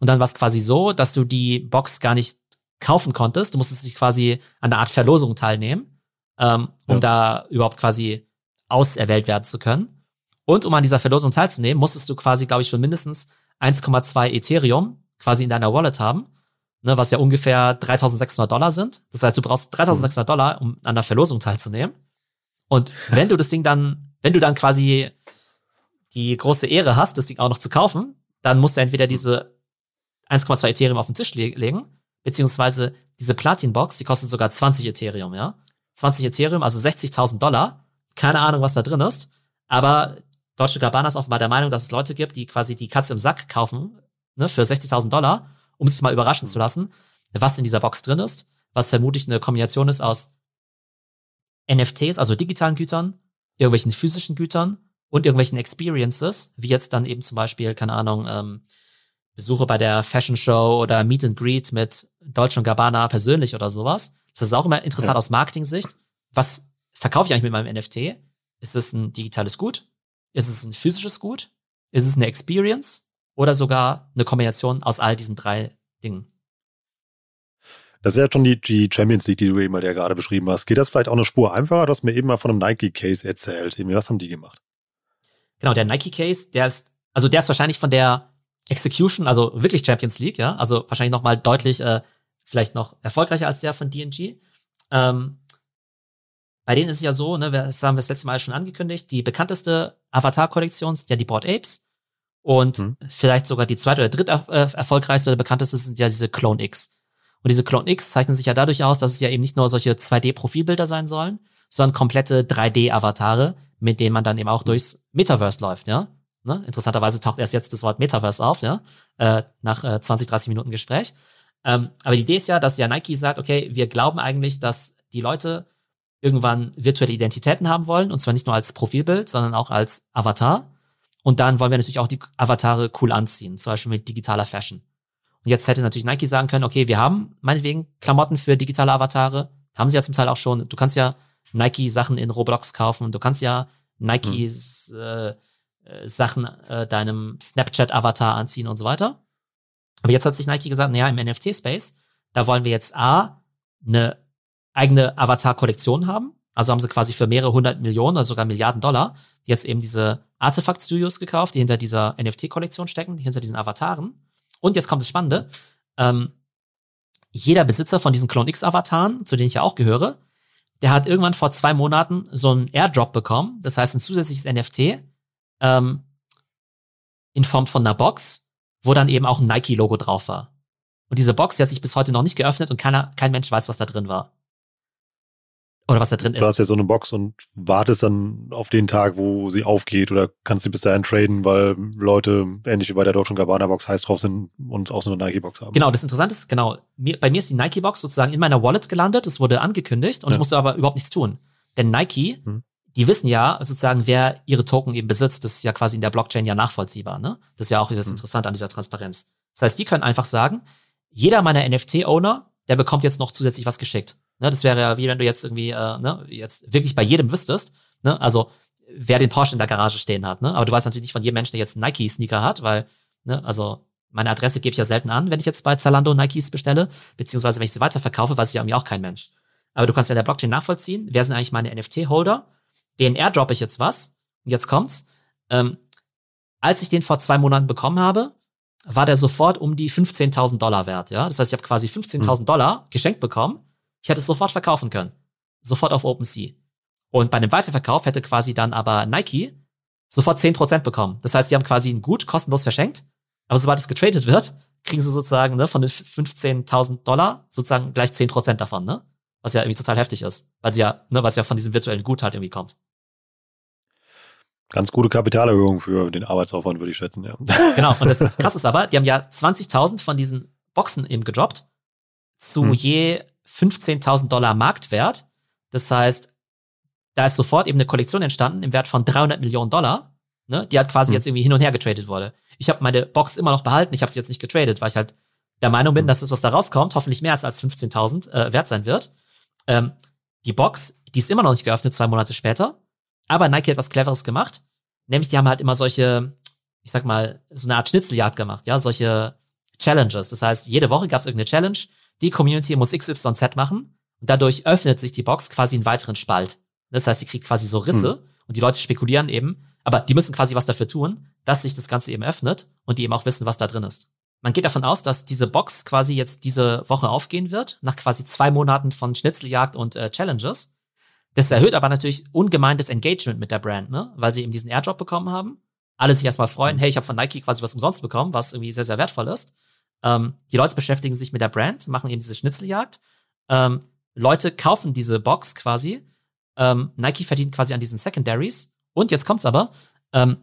Und dann war es quasi so, dass du die Box gar nicht kaufen konntest. Du musstest dich quasi an einer Art Verlosung teilnehmen, ähm, um ja. da überhaupt quasi auserwählt werden zu können. Und um an dieser Verlosung teilzunehmen, musstest du quasi, glaube ich, schon mindestens 1,2 Ethereum quasi in deiner Wallet haben, ne, was ja ungefähr 3600 Dollar sind. Das heißt, du brauchst 3600 mhm. Dollar, um an der Verlosung teilzunehmen. Und wenn du das Ding dann wenn du dann quasi die große Ehre hast, das Ding auch noch zu kaufen, dann musst du entweder diese 1,2 Ethereum auf den Tisch le legen, beziehungsweise diese Platin-Box, die kostet sogar 20 Ethereum, ja. 20 Ethereum, also 60.000 Dollar. Keine Ahnung, was da drin ist. Aber Deutsche Gabbana ist offenbar der Meinung, dass es Leute gibt, die quasi die Katze im Sack kaufen, ne, für 60.000 Dollar, um sich mal überraschen zu lassen, was in dieser Box drin ist. Was vermutlich eine Kombination ist aus NFTs, also digitalen Gütern, irgendwelchen physischen Gütern und irgendwelchen Experiences, wie jetzt dann eben zum Beispiel, keine Ahnung, ähm, Besuche bei der Fashion Show oder Meet and Greet mit Deutsch und Gabbana persönlich oder sowas. Das ist auch immer interessant ja. aus Marketing-Sicht. Was verkaufe ich eigentlich mit meinem NFT? Ist es ein digitales Gut? Ist es ein physisches Gut? Ist es eine Experience? Oder sogar eine Kombination aus all diesen drei Dingen? Das wäre schon die, die Champions League, die du eben mal ja gerade beschrieben hast. Geht das vielleicht auch eine Spur einfacher? Du hast mir eben mal von einem Nike-Case erzählt. Was haben die gemacht? Genau, der Nike-Case, der ist, also der ist wahrscheinlich von der Execution, also wirklich Champions League, ja, also wahrscheinlich nochmal deutlich, äh, vielleicht noch erfolgreicher als der von DNG. Ähm, bei denen ist es ja so, ne, das haben wir das letzte Mal schon angekündigt, die bekannteste Avatar-Kollektion ist ja die Board Apes. Und hm. vielleicht sogar die zweite oder dritte äh, erfolgreichste oder bekannteste sind ja diese Clone X. Und diese Clone X zeichnen sich ja dadurch aus, dass es ja eben nicht nur solche 2D-Profilbilder sein sollen, sondern komplette 3D-Avatare, mit denen man dann eben auch durchs Metaverse läuft, ja. Ne? Interessanterweise taucht erst jetzt das Wort Metaverse auf, ja, äh, nach äh, 20, 30 Minuten Gespräch. Ähm, aber die Idee ist ja, dass ja Nike sagt, okay, wir glauben eigentlich, dass die Leute irgendwann virtuelle Identitäten haben wollen, und zwar nicht nur als Profilbild, sondern auch als Avatar. Und dann wollen wir natürlich auch die Avatare cool anziehen, zum Beispiel mit digitaler Fashion. Und jetzt hätte natürlich Nike sagen können, okay, wir haben meinetwegen Klamotten für digitale Avatare. Haben sie ja zum Teil auch schon. Du kannst ja Nike-Sachen in Roblox kaufen. Du kannst ja Nikes hm. äh, äh, Sachen äh, deinem Snapchat-Avatar anziehen und so weiter. Aber jetzt hat sich Nike gesagt, naja, im NFT-Space, da wollen wir jetzt A, eine eigene Avatar-Kollektion haben. Also haben sie quasi für mehrere hundert Millionen oder sogar Milliarden Dollar jetzt eben diese Artifact Studios gekauft, die hinter dieser NFT-Kollektion stecken, die hinter diesen Avataren. Und jetzt kommt das Spannende. Ähm, jeder Besitzer von diesen Clone X-Avataren, zu denen ich ja auch gehöre, der hat irgendwann vor zwei Monaten so einen Airdrop bekommen. Das heißt, ein zusätzliches NFT ähm, in Form von einer Box, wo dann eben auch ein Nike-Logo drauf war. Und diese Box, die hat sich bis heute noch nicht geöffnet und keiner, kein Mensch weiß, was da drin war. Oder was da drin ist. Du hast ja so eine Box und wartest dann auf den Tag, wo sie aufgeht oder kannst sie bis dahin traden, weil Leute ähnlich wie bei der Deutschen Gabbana Box heiß drauf sind und auch so eine Nike Box haben. Genau, das Interessante ist, genau, mir, bei mir ist die Nike Box sozusagen in meiner Wallet gelandet, es wurde angekündigt und ja. ich musste aber überhaupt nichts tun. Denn Nike, hm. die wissen ja sozusagen, wer ihre Token eben besitzt, das ist ja quasi in der Blockchain ja nachvollziehbar, ne? Das ist ja auch das hm. Interessante an dieser Transparenz. Das heißt, die können einfach sagen, jeder meiner NFT-Owner, der bekommt jetzt noch zusätzlich was geschickt. Ne, das wäre ja wie wenn du jetzt irgendwie, äh, ne, jetzt wirklich bei jedem wüsstest, ne, also wer den Porsche in der Garage stehen hat, ne? Aber du weißt natürlich nicht von jedem Menschen, der jetzt einen Nike-Sneaker hat, weil, ne, also meine Adresse gebe ich ja selten an, wenn ich jetzt bei Zalando Nikes bestelle, beziehungsweise wenn ich sie weiterverkaufe, weiß ich ja irgendwie auch kein Mensch. Aber du kannst ja in der Blockchain nachvollziehen, wer sind eigentlich meine NFT-Holder, den airdroppe ich jetzt was, und jetzt kommt's, ähm, als ich den vor zwei Monaten bekommen habe, war der sofort um die 15.000 Dollar wert, ja. Das heißt, ich habe quasi 15.000 hm. Dollar geschenkt bekommen ich hätte es sofort verkaufen können. Sofort auf OpenSea. Und bei einem Weiterverkauf hätte quasi dann aber Nike sofort 10% bekommen. Das heißt, sie haben quasi ein Gut kostenlos verschenkt, aber sobald es getradet wird, kriegen sie sozusagen ne, von den 15.000 Dollar sozusagen gleich 10% davon, ne? Was ja irgendwie total heftig ist, weil sie ja, ne, was ja von diesem virtuellen Gut halt irgendwie kommt. Ganz gute Kapitalerhöhung für den Arbeitsaufwand, würde ich schätzen, ja. Genau, und das krasse ist aber, die haben ja 20.000 von diesen Boxen eben gedroppt zu hm. je 15.000 Dollar Marktwert. Das heißt, da ist sofort eben eine Kollektion entstanden im Wert von 300 Millionen Dollar, ne, die halt quasi mhm. jetzt irgendwie hin und her getradet wurde. Ich habe meine Box immer noch behalten, ich habe sie jetzt nicht getradet, weil ich halt der Meinung bin, mhm. dass das, was da rauskommt, hoffentlich mehr als 15.000 äh, wert sein wird. Ähm, die Box, die ist immer noch nicht geöffnet, zwei Monate später. Aber Nike hat was Cleveres gemacht. Nämlich, die haben halt immer solche, ich sag mal, so eine Art Schnitzeljagd gemacht, ja, solche Challenges. Das heißt, jede Woche gab es irgendeine Challenge die Community muss XYZ machen und dadurch öffnet sich die Box quasi einen weiteren Spalt. Das heißt, sie kriegt quasi so Risse hm. und die Leute spekulieren eben, aber die müssen quasi was dafür tun, dass sich das Ganze eben öffnet und die eben auch wissen, was da drin ist. Man geht davon aus, dass diese Box quasi jetzt diese Woche aufgehen wird, nach quasi zwei Monaten von Schnitzeljagd und äh, Challenges. Das erhöht aber natürlich ungemein das Engagement mit der Brand, ne? weil sie eben diesen Airdrop bekommen haben. Alle sich erstmal freuen, hey, ich habe von Nike quasi was umsonst bekommen, was irgendwie sehr, sehr wertvoll ist. Ähm, die Leute beschäftigen sich mit der Brand, machen eben diese Schnitzeljagd. Ähm, Leute kaufen diese Box quasi. Ähm, Nike verdient quasi an diesen Secondaries. Und jetzt kommt's aber, ähm,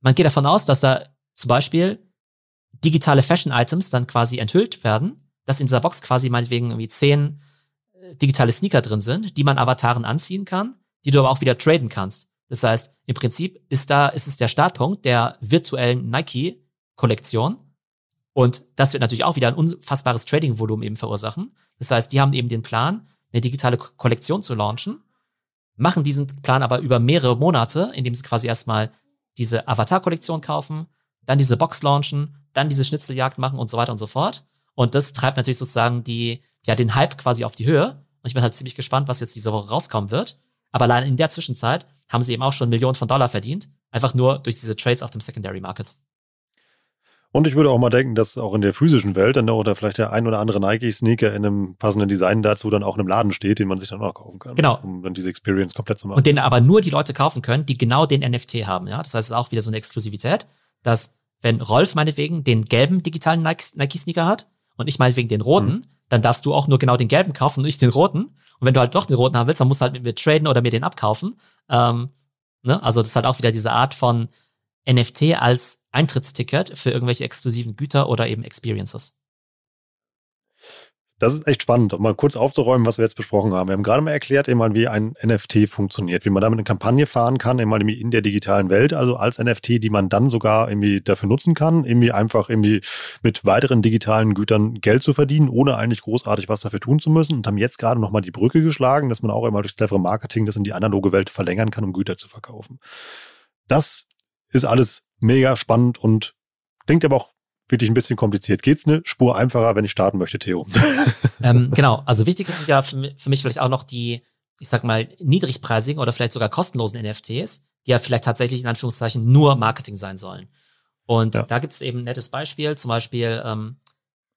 man geht davon aus, dass da zum Beispiel digitale Fashion-Items dann quasi enthüllt werden, dass in dieser Box quasi meinetwegen irgendwie zehn äh, digitale Sneaker drin sind, die man Avataren anziehen kann, die du aber auch wieder traden kannst. Das heißt, im Prinzip ist da, ist es der Startpunkt der virtuellen Nike-Kollektion und das wird natürlich auch wieder ein unfassbares Trading-Volumen eben verursachen. Das heißt, die haben eben den Plan, eine digitale Kollektion zu launchen, machen diesen Plan aber über mehrere Monate, indem sie quasi erstmal diese Avatar-Kollektion kaufen, dann diese Box launchen, dann diese Schnitzeljagd machen und so weiter und so fort. Und das treibt natürlich sozusagen die, ja, den Hype quasi auf die Höhe. Und ich bin halt ziemlich gespannt, was jetzt diese Woche rauskommen wird. Aber allein in der Zwischenzeit haben sie eben auch schon Millionen von Dollar verdient. Einfach nur durch diese Trades auf dem Secondary Market. Und ich würde auch mal denken, dass auch in der physischen Welt dann oder vielleicht der ein oder andere Nike-Sneaker in einem passenden Design dazu dann auch in einem Laden steht, den man sich dann auch kaufen kann. Genau. Um dann diese Experience komplett zu machen. Und den aber nur die Leute kaufen können, die genau den NFT haben. Ja, das heißt, es ist auch wieder so eine Exklusivität, dass wenn Rolf meinetwegen den gelben digitalen Nike-Sneaker hat und ich meinetwegen den roten, mhm. dann darfst du auch nur genau den gelben kaufen und nicht den roten. Und wenn du halt doch den roten haben willst, dann musst du halt mit mir traden oder mir den abkaufen. Ähm, ne? Also das ist halt auch wieder diese Art von NFT als Eintrittsticket für irgendwelche exklusiven Güter oder eben Experiences. Das ist echt spannend, um mal kurz aufzuräumen, was wir jetzt besprochen haben. Wir haben gerade mal erklärt, eben wie ein NFT funktioniert, wie man damit eine Kampagne fahren kann, eben in der digitalen Welt, also als NFT, die man dann sogar irgendwie dafür nutzen kann, irgendwie einfach irgendwie mit weiteren digitalen Gütern Geld zu verdienen, ohne eigentlich großartig was dafür tun zu müssen und haben jetzt gerade nochmal die Brücke geschlagen, dass man auch immer durch clevere Marketing das in die analoge Welt verlängern kann, um Güter zu verkaufen. Das ist alles mega spannend und klingt aber auch wirklich ein bisschen kompliziert. Geht's eine Spur einfacher, wenn ich starten möchte, Theo? ähm, genau, also wichtig ist ja für mich vielleicht auch noch die, ich sag mal, niedrigpreisigen oder vielleicht sogar kostenlosen NFTs, die ja vielleicht tatsächlich in Anführungszeichen nur Marketing sein sollen. Und ja. da gibt es eben ein nettes Beispiel, zum Beispiel ähm,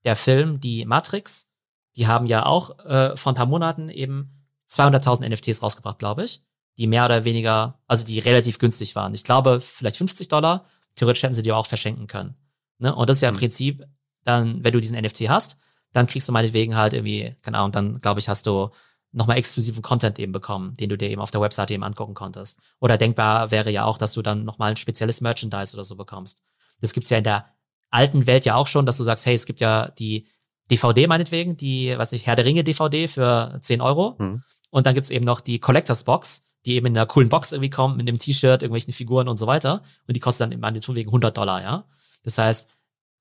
der Film Die Matrix. Die haben ja auch äh, vor ein paar Monaten eben 200.000 NFTs rausgebracht, glaube ich, die mehr oder weniger, also die relativ günstig waren. Ich glaube, vielleicht 50 Dollar. Theoretisch hätten sie die auch verschenken können. Ne? Und das ist ja im mhm. Prinzip dann, wenn du diesen NFT hast, dann kriegst du meinetwegen halt irgendwie, keine Ahnung, dann glaube ich, hast du nochmal exklusiven Content eben bekommen, den du dir eben auf der Webseite eben angucken konntest. Oder denkbar wäre ja auch, dass du dann nochmal ein spezielles Merchandise oder so bekommst. Das gibt's ja in der alten Welt ja auch schon, dass du sagst, hey, es gibt ja die DVD meinetwegen, die, was ich, Herr der Ringe DVD für 10 Euro. Mhm. Und dann gibt's eben noch die Collectors Box, die eben in einer coolen Box irgendwie kommt, mit einem T-Shirt, irgendwelchen Figuren und so weiter. Und die kostet dann eben meinetwegen 100 Dollar, ja. Das heißt,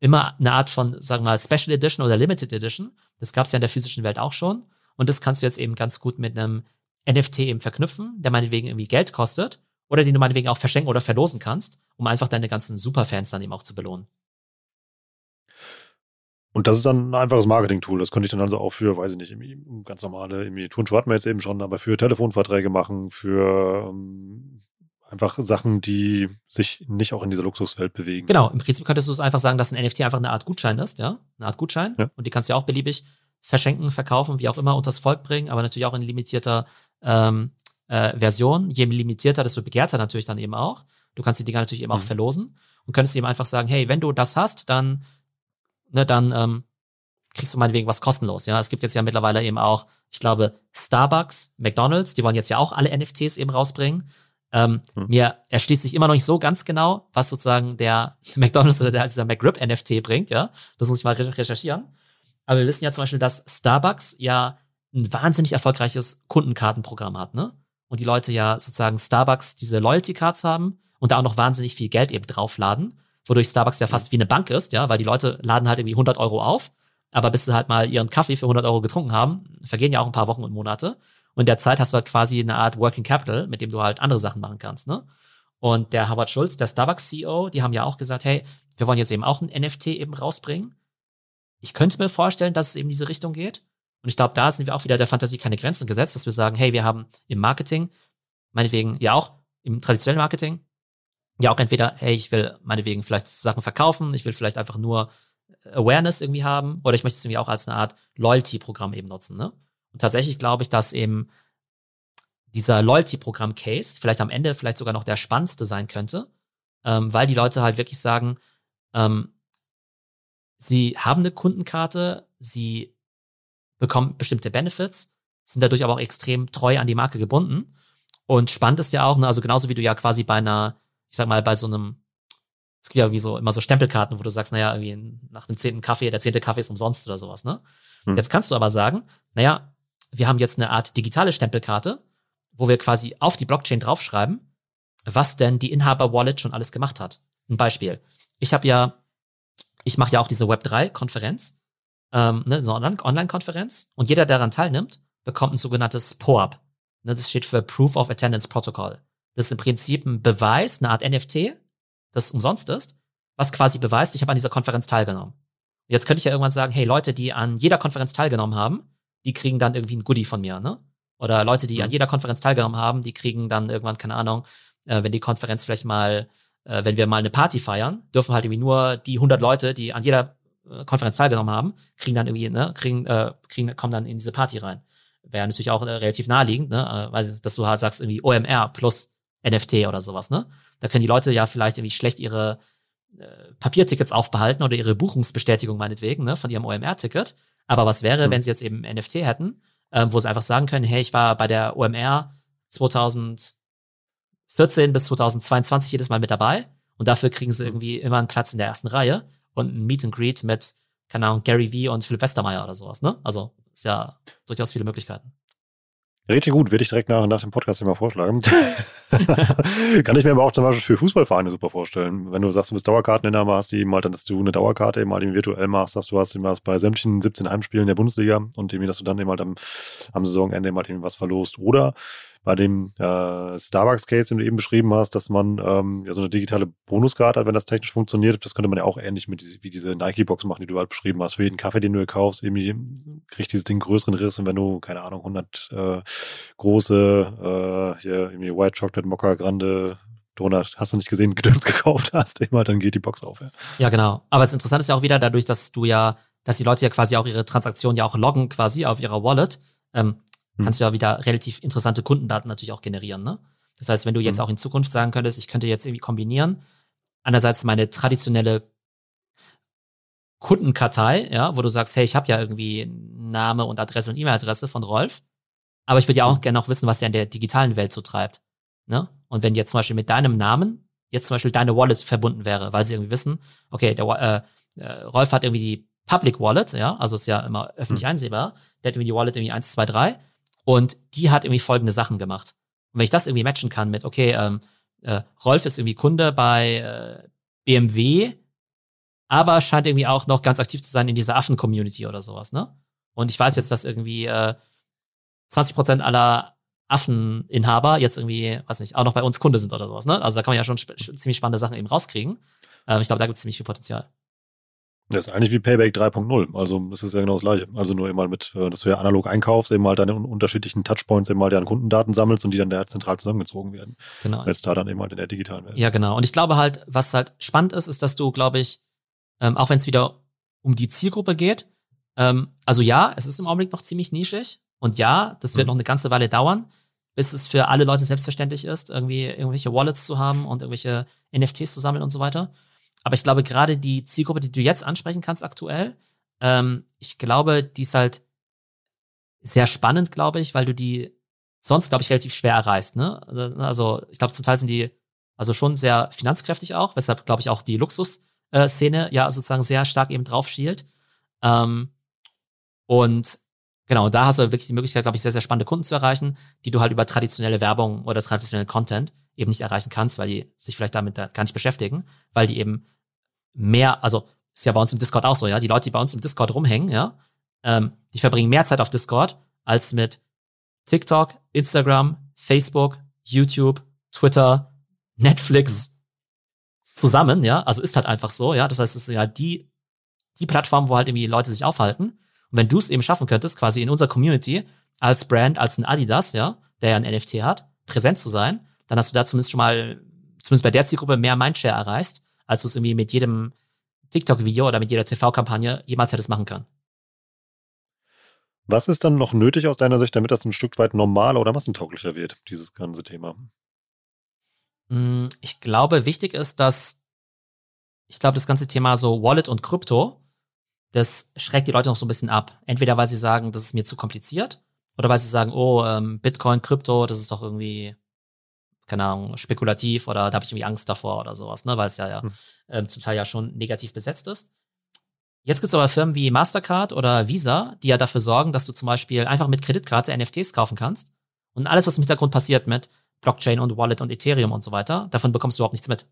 immer eine Art von, sagen wir mal, Special Edition oder Limited Edition. Das gab es ja in der physischen Welt auch schon. Und das kannst du jetzt eben ganz gut mit einem NFT eben verknüpfen, der meinetwegen irgendwie Geld kostet oder den du meinetwegen auch verschenken oder verlosen kannst, um einfach deine ganzen Superfans dann eben auch zu belohnen. Und das ist dann ein einfaches Marketing-Tool. Das könnte ich dann also auch für, weiß ich nicht, ganz normale, irgendwie Turnschuhe hatten wir jetzt eben schon, aber für Telefonverträge machen, für ähm, einfach Sachen, die sich nicht auch in dieser Luxuswelt bewegen. Genau, im Prinzip könntest du es einfach sagen, dass ein NFT einfach eine Art Gutschein ist, ja, eine Art Gutschein. Ja. Und die kannst du ja auch beliebig verschenken, verkaufen, wie auch immer, unters Volk bringen, aber natürlich auch in limitierter ähm, äh, Version. Je limitierter, desto begehrter natürlich dann eben auch. Du kannst die Dinger natürlich eben mhm. auch verlosen und könntest eben einfach sagen, hey, wenn du das hast, dann, ne, dann ähm, kriegst du meinetwegen was kostenlos. Ja, es gibt jetzt ja mittlerweile eben auch, ich glaube, Starbucks, McDonald's, die wollen jetzt ja auch alle NFTs eben rausbringen. Ähm, hm. Mir erschließt sich immer noch nicht so ganz genau, was sozusagen der McDonalds oder der, dieser McRib NFT bringt, ja. Das muss ich mal recherchieren. Aber wir wissen ja zum Beispiel, dass Starbucks ja ein wahnsinnig erfolgreiches Kundenkartenprogramm hat, ne? Und die Leute ja sozusagen Starbucks diese Loyalty Cards haben und da auch noch wahnsinnig viel Geld eben draufladen, wodurch Starbucks ja fast wie eine Bank ist, ja, weil die Leute laden halt irgendwie 100 Euro auf, aber bis sie halt mal ihren Kaffee für 100 Euro getrunken haben, vergehen ja auch ein paar Wochen und Monate. Und in der Zeit hast du halt quasi eine Art Working Capital, mit dem du halt andere Sachen machen kannst, ne? Und der Howard Schulz, der Starbucks CEO, die haben ja auch gesagt, hey, wir wollen jetzt eben auch ein NFT eben rausbringen. Ich könnte mir vorstellen, dass es eben diese Richtung geht. Und ich glaube, da sind wir auch wieder der Fantasie keine Grenzen gesetzt, dass wir sagen, hey, wir haben im Marketing, meinetwegen ja auch im traditionellen Marketing, ja auch entweder, hey, ich will meinetwegen vielleicht Sachen verkaufen, ich will vielleicht einfach nur Awareness irgendwie haben, oder ich möchte es irgendwie auch als eine Art Loyalty-Programm eben nutzen, ne? Und tatsächlich glaube ich, dass eben dieser Loyalty-Programm-Case vielleicht am Ende vielleicht sogar noch der spannendste sein könnte, ähm, weil die Leute halt wirklich sagen, ähm, sie haben eine Kundenkarte, sie bekommen bestimmte Benefits, sind dadurch aber auch extrem treu an die Marke gebunden. Und spannend ist ja auch, ne, also genauso wie du ja quasi bei einer, ich sag mal, bei so einem, es gibt ja wie so immer so Stempelkarten, wo du sagst, naja, irgendwie nach dem zehnten Kaffee, der zehnte Kaffee ist umsonst oder sowas, ne? Hm. Jetzt kannst du aber sagen, naja, wir haben jetzt eine Art digitale Stempelkarte, wo wir quasi auf die Blockchain draufschreiben, was denn die Inhaber-Wallet schon alles gemacht hat. Ein Beispiel. Ich habe ja, ich mache ja auch diese Web3-Konferenz, ähm, ne, so eine Online-Konferenz, und jeder, der daran teilnimmt, bekommt ein sogenanntes POAP. Ne, das steht für Proof of Attendance Protocol. Das ist im Prinzip ein Beweis, eine Art NFT, das umsonst ist, was quasi beweist, ich habe an dieser Konferenz teilgenommen. Jetzt könnte ich ja irgendwann sagen, hey, Leute, die an jeder Konferenz teilgenommen haben, die kriegen dann irgendwie ein Goodie von mir, ne? Oder Leute, die mhm. an jeder Konferenz teilgenommen haben, die kriegen dann irgendwann, keine Ahnung, äh, wenn die Konferenz vielleicht mal, äh, wenn wir mal eine Party feiern, dürfen halt irgendwie nur die 100 Leute, die an jeder äh, Konferenz teilgenommen haben, kriegen dann irgendwie, ne, kriegen, äh, kriegen, kommen dann in diese Party rein. Wäre natürlich auch äh, relativ naheliegend, ne, äh, weil, dass du halt sagst, irgendwie OMR plus NFT oder sowas, ne? Da können die Leute ja vielleicht irgendwie schlecht ihre äh, Papiertickets aufbehalten oder ihre Buchungsbestätigung meinetwegen ne, von ihrem OMR-Ticket. Aber was wäre, mhm. wenn sie jetzt eben NFT hätten, äh, wo sie einfach sagen können, hey, ich war bei der OMR 2014 bis 2022 jedes Mal mit dabei und dafür kriegen sie hm. irgendwie immer einen Platz in der ersten Reihe und ein Meet and Greet mit, keine Ahnung, Gary Vee und Philipp Westermeier oder sowas, ne? Also ist ja durchaus viele Möglichkeiten. Richtig gut, werde ich direkt nach, nach dem Podcast immer vorschlagen. Kann ich mir aber auch zum Beispiel für Fußballvereine super vorstellen. Wenn du sagst, du bist Dauerkarteninhaber, hast du eben halt dann, dass du eine Dauerkarte eben halt eben virtuell machst, dass du hast eben was bei sämtlichen 17 Heimspielen der Bundesliga und irgendwie, dass du dann eben halt am, am Saisonende eben halt eben was verlost. Oder bei dem äh, Starbucks-Case, den du eben beschrieben hast, dass man ähm, ja so eine digitale Bonuskarte hat, wenn das technisch funktioniert. Das könnte man ja auch ähnlich mit wie diese Nike-Box machen, die du halt beschrieben hast. Für jeden Kaffee, den du kaufst, irgendwie kriegt dieses Ding größeren Riss und wenn du, keine Ahnung, 100 äh, große, äh, hier irgendwie White Chocolate Mocha Grande Donut, hast du nicht gesehen, Gedöns gekauft hast, immer, dann geht die Box auf. Ja. ja, genau. Aber das Interessante ist ja auch wieder dadurch, dass du ja, dass die Leute ja quasi auch ihre Transaktionen ja auch loggen quasi auf ihrer Wallet. Ähm, hm. kannst du ja wieder relativ interessante Kundendaten natürlich auch generieren. Ne? Das heißt, wenn du jetzt hm. auch in Zukunft sagen könntest, ich könnte jetzt irgendwie kombinieren, einerseits meine traditionelle Kundenkartei, ja, wo du sagst, hey, ich habe ja irgendwie Name und Adresse und E-Mail-Adresse von Rolf, aber ich würde ja auch hm. gerne noch wissen, was er in der digitalen Welt so treibt. Ne? Und wenn jetzt zum Beispiel mit deinem Namen jetzt zum Beispiel deine Wallet verbunden wäre, weil sie irgendwie wissen, okay, der äh, äh, Rolf hat irgendwie die Public Wallet, ja, also ist ja immer öffentlich mhm. einsehbar, der hat irgendwie die Wallet irgendwie 1, 2, 3 und die hat irgendwie folgende Sachen gemacht. Und wenn ich das irgendwie matchen kann mit, okay, ähm, äh, Rolf ist irgendwie Kunde bei äh, BMW, aber scheint irgendwie auch noch ganz aktiv zu sein in dieser Affen-Community oder sowas, ne? Und ich weiß jetzt, dass irgendwie äh, 20% aller Affeninhaber jetzt irgendwie, weiß nicht, auch noch bei uns Kunde sind oder sowas, ne? Also da kann man ja schon ziemlich spannende Sachen eben rauskriegen. Ähm, ich glaube, da gibt es ziemlich viel Potenzial. Das ist eigentlich wie Payback 3.0. Also das ist ja genau das gleiche. Also nur eben mal mit, äh, dass du ja analog einkaufst, eben mal deine unterschiedlichen Touchpoints eben mal deine Kundendaten sammelst und die dann da zentral zusammengezogen werden. Genau. Jetzt da dann eben halt in der digitalen Welt. Ja, genau. Und ich glaube halt, was halt spannend ist, ist, dass du, glaube ich, ähm, auch wenn es wieder um die Zielgruppe geht, ähm, also ja, es ist im Augenblick noch ziemlich nischig und ja, das wird mhm. noch eine ganze Weile dauern, bis es für alle Leute selbstverständlich ist, irgendwie irgendwelche Wallets zu haben und irgendwelche NFTs zu sammeln und so weiter. Aber ich glaube, gerade die Zielgruppe, die du jetzt ansprechen kannst aktuell, ähm, ich glaube, die ist halt sehr spannend, glaube ich, weil du die sonst, glaube ich, relativ schwer erreichst. Ne? Also ich glaube, zum Teil sind die also schon sehr finanzkräftig auch, weshalb, glaube ich, auch die Luxus-Szene ja sozusagen sehr stark eben drauf schielt. Ähm, und genau, da hast du wirklich die Möglichkeit, glaube ich, sehr, sehr spannende Kunden zu erreichen, die du halt über traditionelle Werbung oder traditionelle Content eben nicht erreichen kannst, weil die sich vielleicht damit gar nicht beschäftigen, weil die eben mehr, also ist ja bei uns im Discord auch so, ja, die Leute, die bei uns im Discord rumhängen, ja, ähm, die verbringen mehr Zeit auf Discord als mit TikTok, Instagram, Facebook, YouTube, Twitter, Netflix mhm. zusammen, ja, also ist halt einfach so, ja, das heißt, es ist ja die, die Plattform, wo halt irgendwie Leute sich aufhalten. Und wenn du es eben schaffen könntest, quasi in unserer Community als Brand, als ein Adidas, ja, der ja ein NFT hat, präsent zu sein, dann hast du da zumindest schon mal, zumindest bei der Zielgruppe mehr Mindshare erreicht, als du es irgendwie mit jedem TikTok-Video oder mit jeder TV-Kampagne jemals hättest machen können. Was ist dann noch nötig aus deiner Sicht, damit das ein Stück weit normaler oder massentauglicher wird, dieses ganze Thema? Hm, ich glaube, wichtig ist, dass ich glaube, das ganze Thema so Wallet und Krypto, das schreckt die Leute noch so ein bisschen ab. Entweder weil sie sagen, das ist mir zu kompliziert, oder weil sie sagen, oh, ähm, Bitcoin, Krypto, das ist doch irgendwie keine Ahnung, spekulativ oder da habe ich irgendwie Angst davor oder sowas, ne, weil es ja, ja hm. ähm, zum Teil ja schon negativ besetzt ist. Jetzt gibt es aber Firmen wie Mastercard oder Visa, die ja dafür sorgen, dass du zum Beispiel einfach mit Kreditkarte NFTs kaufen kannst. Und alles, was im Hintergrund passiert mit Blockchain und Wallet und Ethereum und so weiter, davon bekommst du überhaupt nichts mit.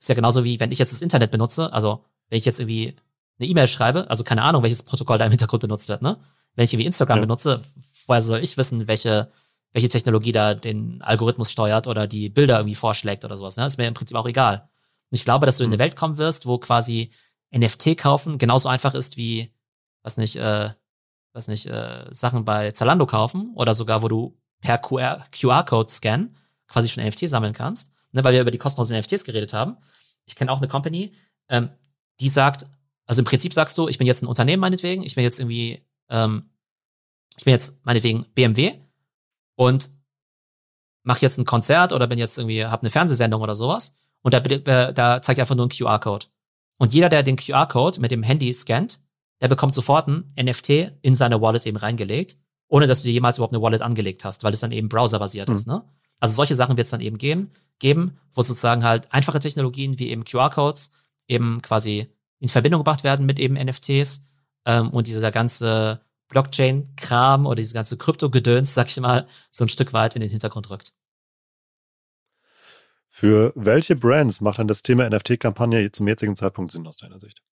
Ist ja genauso wie, wenn ich jetzt das Internet benutze, also wenn ich jetzt irgendwie eine E-Mail schreibe, also keine Ahnung, welches Protokoll da im Hintergrund benutzt wird, ne? Wenn ich irgendwie Instagram ja. benutze, woher soll ich wissen, welche welche Technologie da den Algorithmus steuert oder die Bilder irgendwie vorschlägt oder sowas. Ne? Ist mir im Prinzip auch egal. Und ich glaube, dass du in eine mhm. Welt kommen wirst, wo quasi NFT kaufen genauso einfach ist wie, was nicht, äh, was nicht, äh, Sachen bei Zalando kaufen oder sogar, wo du per QR-Code scan quasi schon NFT sammeln kannst. Ne? Weil wir über die kostenlosen NFTs geredet haben. Ich kenne auch eine Company, ähm, die sagt, also im Prinzip sagst du, ich bin jetzt ein Unternehmen meinetwegen, ich bin jetzt irgendwie, ähm, ich bin jetzt meinetwegen BMW und mache jetzt ein Konzert oder bin jetzt irgendwie, habe eine Fernsehsendung oder sowas Und da, äh, da zeigt einfach nur ein QR-Code. Und jeder, der den QR-Code mit dem Handy scannt, der bekommt sofort ein NFT in seine Wallet eben reingelegt, ohne dass du dir jemals überhaupt eine Wallet angelegt hast, weil es dann eben browserbasiert mhm. ist. Ne? Also solche Sachen wird es dann eben geben, geben, wo sozusagen halt einfache Technologien wie eben QR-Codes eben quasi in Verbindung gebracht werden mit eben NFTs ähm, und dieser ganze Blockchain-Kram oder diese ganze Krypto-Gedöns, sag ich mal, so ein Stück weit in den Hintergrund rückt. Für welche Brands macht dann das Thema NFT-Kampagne zum jetzigen Zeitpunkt Sinn aus deiner Sicht?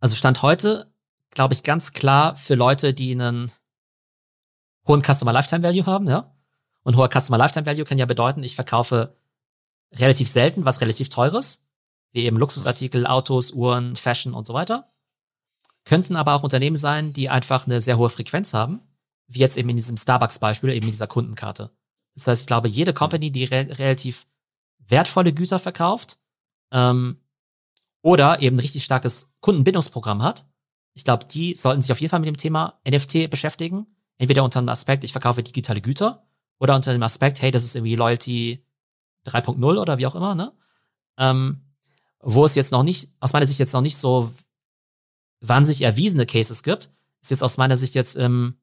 Also Stand heute, glaube ich, ganz klar für Leute, die einen hohen Customer Lifetime Value haben, ja. Und hoher Customer Lifetime Value kann ja bedeuten, ich verkaufe relativ selten was relativ teures, wie eben Luxusartikel, Autos, Uhren, Fashion und so weiter. Könnten aber auch Unternehmen sein, die einfach eine sehr hohe Frequenz haben, wie jetzt eben in diesem Starbucks-Beispiel, eben in dieser Kundenkarte. Das heißt, ich glaube, jede Company, die re relativ wertvolle Güter verkauft ähm, oder eben ein richtig starkes Kundenbindungsprogramm hat, ich glaube, die sollten sich auf jeden Fall mit dem Thema NFT beschäftigen. Entweder unter dem Aspekt, ich verkaufe digitale Güter oder unter dem Aspekt, hey, das ist irgendwie Loyalty 3.0 oder wie auch immer, ne? Ähm, wo es jetzt noch nicht, aus meiner Sicht jetzt noch nicht so wahnsinnig erwiesene Cases gibt, ist jetzt aus meiner Sicht jetzt im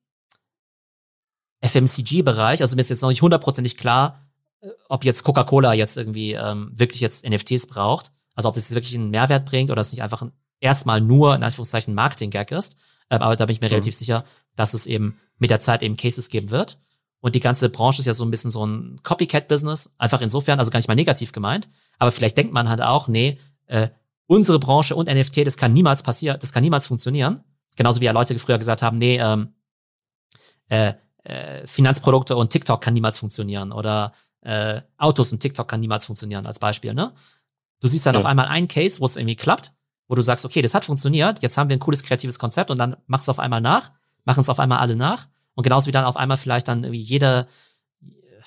FMCG-Bereich, also mir ist jetzt noch nicht hundertprozentig klar, äh, ob jetzt Coca-Cola jetzt irgendwie ähm, wirklich jetzt NFTs braucht, also ob das jetzt wirklich einen Mehrwert bringt oder es nicht einfach erstmal nur in Anführungszeichen Marketing-Gag ist. Ähm, aber da bin ich mir mhm. relativ sicher, dass es eben mit der Zeit eben Cases geben wird. Und die ganze Branche ist ja so ein bisschen so ein Copycat-Business, einfach insofern, also gar nicht mal negativ gemeint. Aber vielleicht denkt man halt auch, nee, äh, unsere Branche und NFT, das kann niemals passieren, das kann niemals funktionieren. Genauso wie ja Leute früher gesagt haben, nee, ähm, äh, äh, Finanzprodukte und TikTok kann niemals funktionieren oder äh, Autos und TikTok kann niemals funktionieren als Beispiel, ne? Du siehst dann ja. auf einmal einen Case, wo es irgendwie klappt, wo du sagst, okay, das hat funktioniert, jetzt haben wir ein cooles kreatives Konzept und dann machst du auf einmal nach, machen es auf einmal alle nach und genauso wie dann auf einmal vielleicht dann irgendwie jede,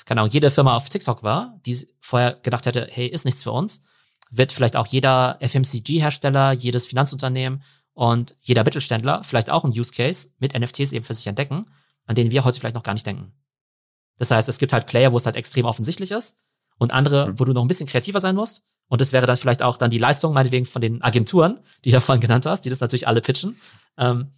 keine Ahnung, jede Firma auf TikTok war, die vorher gedacht hätte, hey, ist nichts für uns, wird vielleicht auch jeder FMCG-Hersteller, jedes Finanzunternehmen und jeder Mittelständler vielleicht auch ein Use Case mit NFTs eben für sich entdecken, an denen wir heute vielleicht noch gar nicht denken. Das heißt, es gibt halt Player, wo es halt extrem offensichtlich ist und andere, mhm. wo du noch ein bisschen kreativer sein musst. Und das wäre dann vielleicht auch dann die Leistung, meinetwegen, von den Agenturen, die du vorhin genannt hast, die das natürlich alle pitchen. Ähm,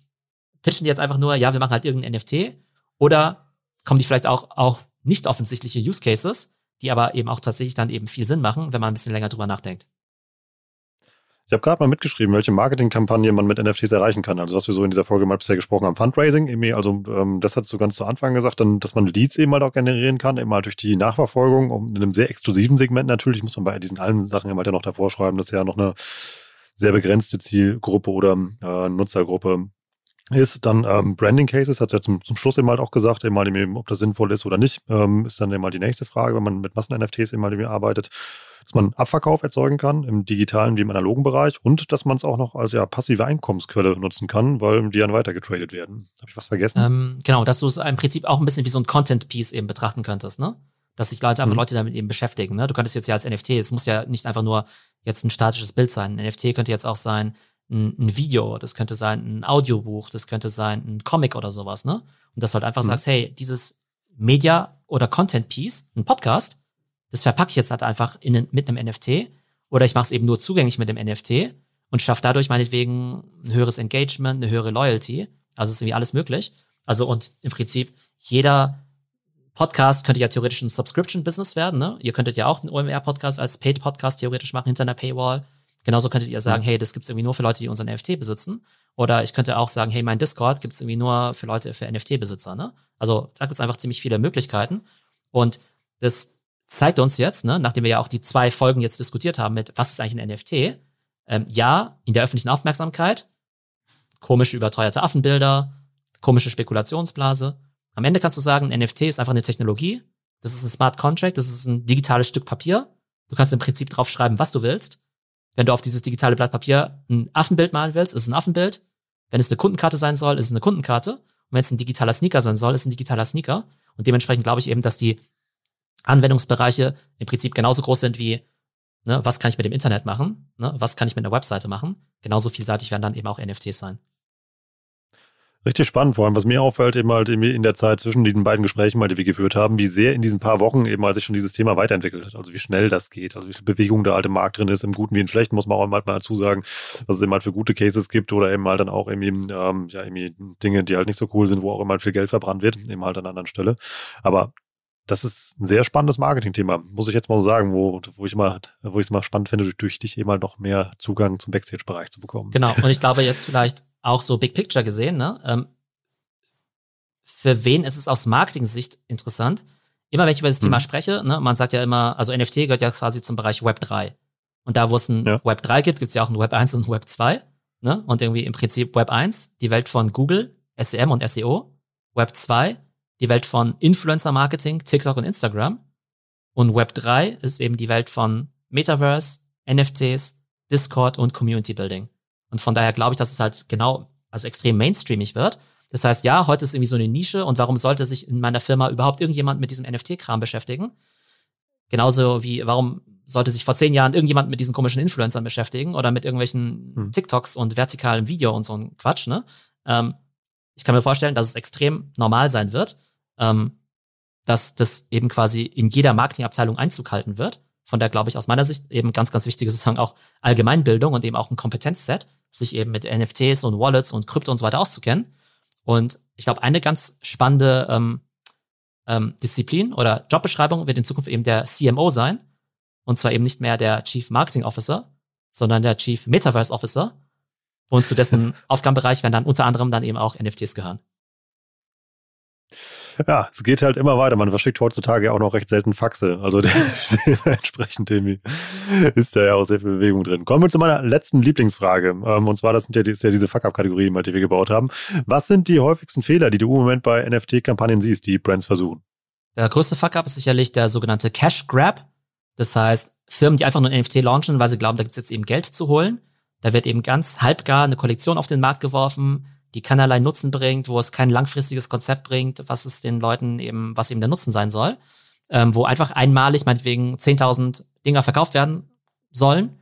pitchen die jetzt einfach nur, ja, wir machen halt irgendein NFT oder kommen die vielleicht auch, auch nicht offensichtliche Use Cases, die aber eben auch tatsächlich dann eben viel Sinn machen, wenn man ein bisschen länger drüber nachdenkt. Ich habe gerade mal mitgeschrieben, welche Marketingkampagne man mit NFTs erreichen kann. Also was wir so in dieser Folge mal bisher gesprochen haben, Fundraising, also ähm, das hast du ganz zu Anfang gesagt, dann, dass man Leads eben halt auch generieren kann, eben halt durch die Nachverfolgung, um in einem sehr exklusiven Segment natürlich, muss man bei diesen allen Sachen eben halt ja noch davor schreiben, dass ja noch eine sehr begrenzte Zielgruppe oder äh, Nutzergruppe ist dann ähm, Branding Cases, hat ja zum, zum Schluss eben halt auch gesagt, eben halt eben, ob das sinnvoll ist oder nicht, ähm, ist dann eben mal die nächste Frage, wenn man mit Massen-NFTs eben halt eben arbeitet, dass man Abverkauf erzeugen kann im digitalen wie im analogen Bereich und dass man es auch noch als ja passive Einkommensquelle nutzen kann, weil die dann weiter getradet werden. Habe ich was vergessen? Ähm, genau, dass du es im Prinzip auch ein bisschen wie so ein Content-Piece eben betrachten könntest, ne? Dass sich Leute einfach mhm. Leute damit eben beschäftigen. Ne? Du könntest jetzt ja als NFT, es muss ja nicht einfach nur jetzt ein statisches Bild sein. Ein NFT könnte jetzt auch sein, ein, ein, Video, das könnte sein ein Audiobuch, das könnte sein ein Comic oder sowas, ne? Und dass du halt einfach mhm. sagst, hey, dieses Media oder Content Piece, ein Podcast, das verpacke ich jetzt halt einfach in, mit einem NFT oder ich mache es eben nur zugänglich mit dem NFT und schaffe dadurch meinetwegen ein höheres Engagement, eine höhere Loyalty. Also ist irgendwie alles möglich. Also und im Prinzip jeder Podcast könnte ja theoretisch ein Subscription-Business werden. Ne? Ihr könntet ja auch einen OMR-Podcast als Paid-Podcast theoretisch machen hinter einer Paywall. Genauso könntet ihr sagen, hey, das gibt's irgendwie nur für Leute, die unseren NFT besitzen. Oder ich könnte auch sagen, hey, mein Discord gibt's irgendwie nur für Leute, für NFT-Besitzer. Ne? Also da gibt's einfach ziemlich viele Möglichkeiten. Und das zeigt uns jetzt, ne, nachdem wir ja auch die zwei Folgen jetzt diskutiert haben mit, was ist eigentlich ein NFT? Ähm, ja, in der öffentlichen Aufmerksamkeit, komische überteuerte Affenbilder, komische Spekulationsblase. Am Ende kannst du sagen, ein NFT ist einfach eine Technologie. Das ist ein Smart Contract, das ist ein digitales Stück Papier. Du kannst im Prinzip drauf schreiben, was du willst. Wenn du auf dieses digitale Blatt Papier ein Affenbild malen willst, ist es ein Affenbild. Wenn es eine Kundenkarte sein soll, ist es eine Kundenkarte. Und wenn es ein digitaler Sneaker sein soll, ist es ein digitaler Sneaker. Und dementsprechend glaube ich eben, dass die Anwendungsbereiche im Prinzip genauso groß sind wie, ne, was kann ich mit dem Internet machen, ne, was kann ich mit einer Webseite machen. Genauso vielseitig werden dann eben auch NFTs sein. Richtig spannend, vor allem, was mir auffällt, eben halt in der Zeit zwischen den beiden Gesprächen, die wir geführt haben, wie sehr in diesen paar Wochen eben halt sich schon dieses Thema weiterentwickelt hat. Also wie schnell das geht, also wie viel Bewegung der alte Markt drin ist, im Guten wie im Schlechten, muss man auch mal dazu sagen, was es eben halt für gute Cases gibt oder eben halt dann auch irgendwie, ähm, ja, irgendwie Dinge, die halt nicht so cool sind, wo auch immer halt viel Geld verbrannt wird, eben halt an anderen Stelle. Aber das ist ein sehr spannendes Marketing-Thema, muss ich jetzt mal so sagen, wo, wo ich immer, wo ich es mal spannend finde, durch, durch dich eben halt noch mehr Zugang zum Backstage-Bereich zu bekommen. Genau, und ich glaube jetzt vielleicht auch so Big Picture gesehen, ne? Ähm, für wen ist es aus Marketing-Sicht interessant? Immer wenn ich über das Thema hm. spreche, ne, man sagt ja immer, also NFT gehört ja quasi zum Bereich Web 3. Und da, wo es ein ja. Web 3 gibt, gibt es ja auch ein Web 1 und ein Web 2. Ne? Und irgendwie im Prinzip Web 1, die Welt von Google, SEM und SEO. Web 2, die Welt von Influencer-Marketing, TikTok und Instagram. Und Web 3 ist eben die Welt von Metaverse, NFTs, Discord und Community Building. Und von daher glaube ich, dass es halt genau, also extrem mainstreamig wird. Das heißt, ja, heute ist irgendwie so eine Nische und warum sollte sich in meiner Firma überhaupt irgendjemand mit diesem NFT-Kram beschäftigen? Genauso wie, warum sollte sich vor zehn Jahren irgendjemand mit diesen komischen Influencern beschäftigen oder mit irgendwelchen hm. TikToks und vertikalem Video und so ein Quatsch, ne? Ähm, ich kann mir vorstellen, dass es extrem normal sein wird, ähm, dass das eben quasi in jeder Marketingabteilung Einzug halten wird. Von der glaube ich aus meiner Sicht eben ganz, ganz wichtig ist sozusagen auch Allgemeinbildung und eben auch ein Kompetenzset, sich eben mit NFTs und Wallets und Krypto und so weiter auszukennen. Und ich glaube, eine ganz spannende ähm, ähm, Disziplin oder Jobbeschreibung wird in Zukunft eben der CMO sein. Und zwar eben nicht mehr der Chief Marketing Officer, sondern der Chief Metaverse Officer. Und zu dessen Aufgabenbereich werden dann unter anderem dann eben auch NFTs gehören. Ja, es geht halt immer weiter. Man verschickt heutzutage auch noch recht selten Faxe. Also dementsprechend ist da ja auch sehr viel Bewegung drin. Kommen wir zu meiner letzten Lieblingsfrage. Ähm, und zwar, das sind ja, ist ja diese Fuck-Up-Kategorie, die wir gebaut haben. Was sind die häufigsten Fehler, die du im Moment bei NFT-Kampagnen siehst, die Brands versuchen? Der größte Fuck-Up ist sicherlich der sogenannte Cash Grab. Das heißt, Firmen, die einfach nur ein NFT launchen, weil sie glauben, da gibt es jetzt eben Geld zu holen. Da wird eben ganz halbgar eine Kollektion auf den Markt geworfen die keinerlei Nutzen bringt, wo es kein langfristiges Konzept bringt, was es den Leuten eben, was eben der Nutzen sein soll, ähm, wo einfach einmalig meinetwegen 10.000 Dinger verkauft werden sollen.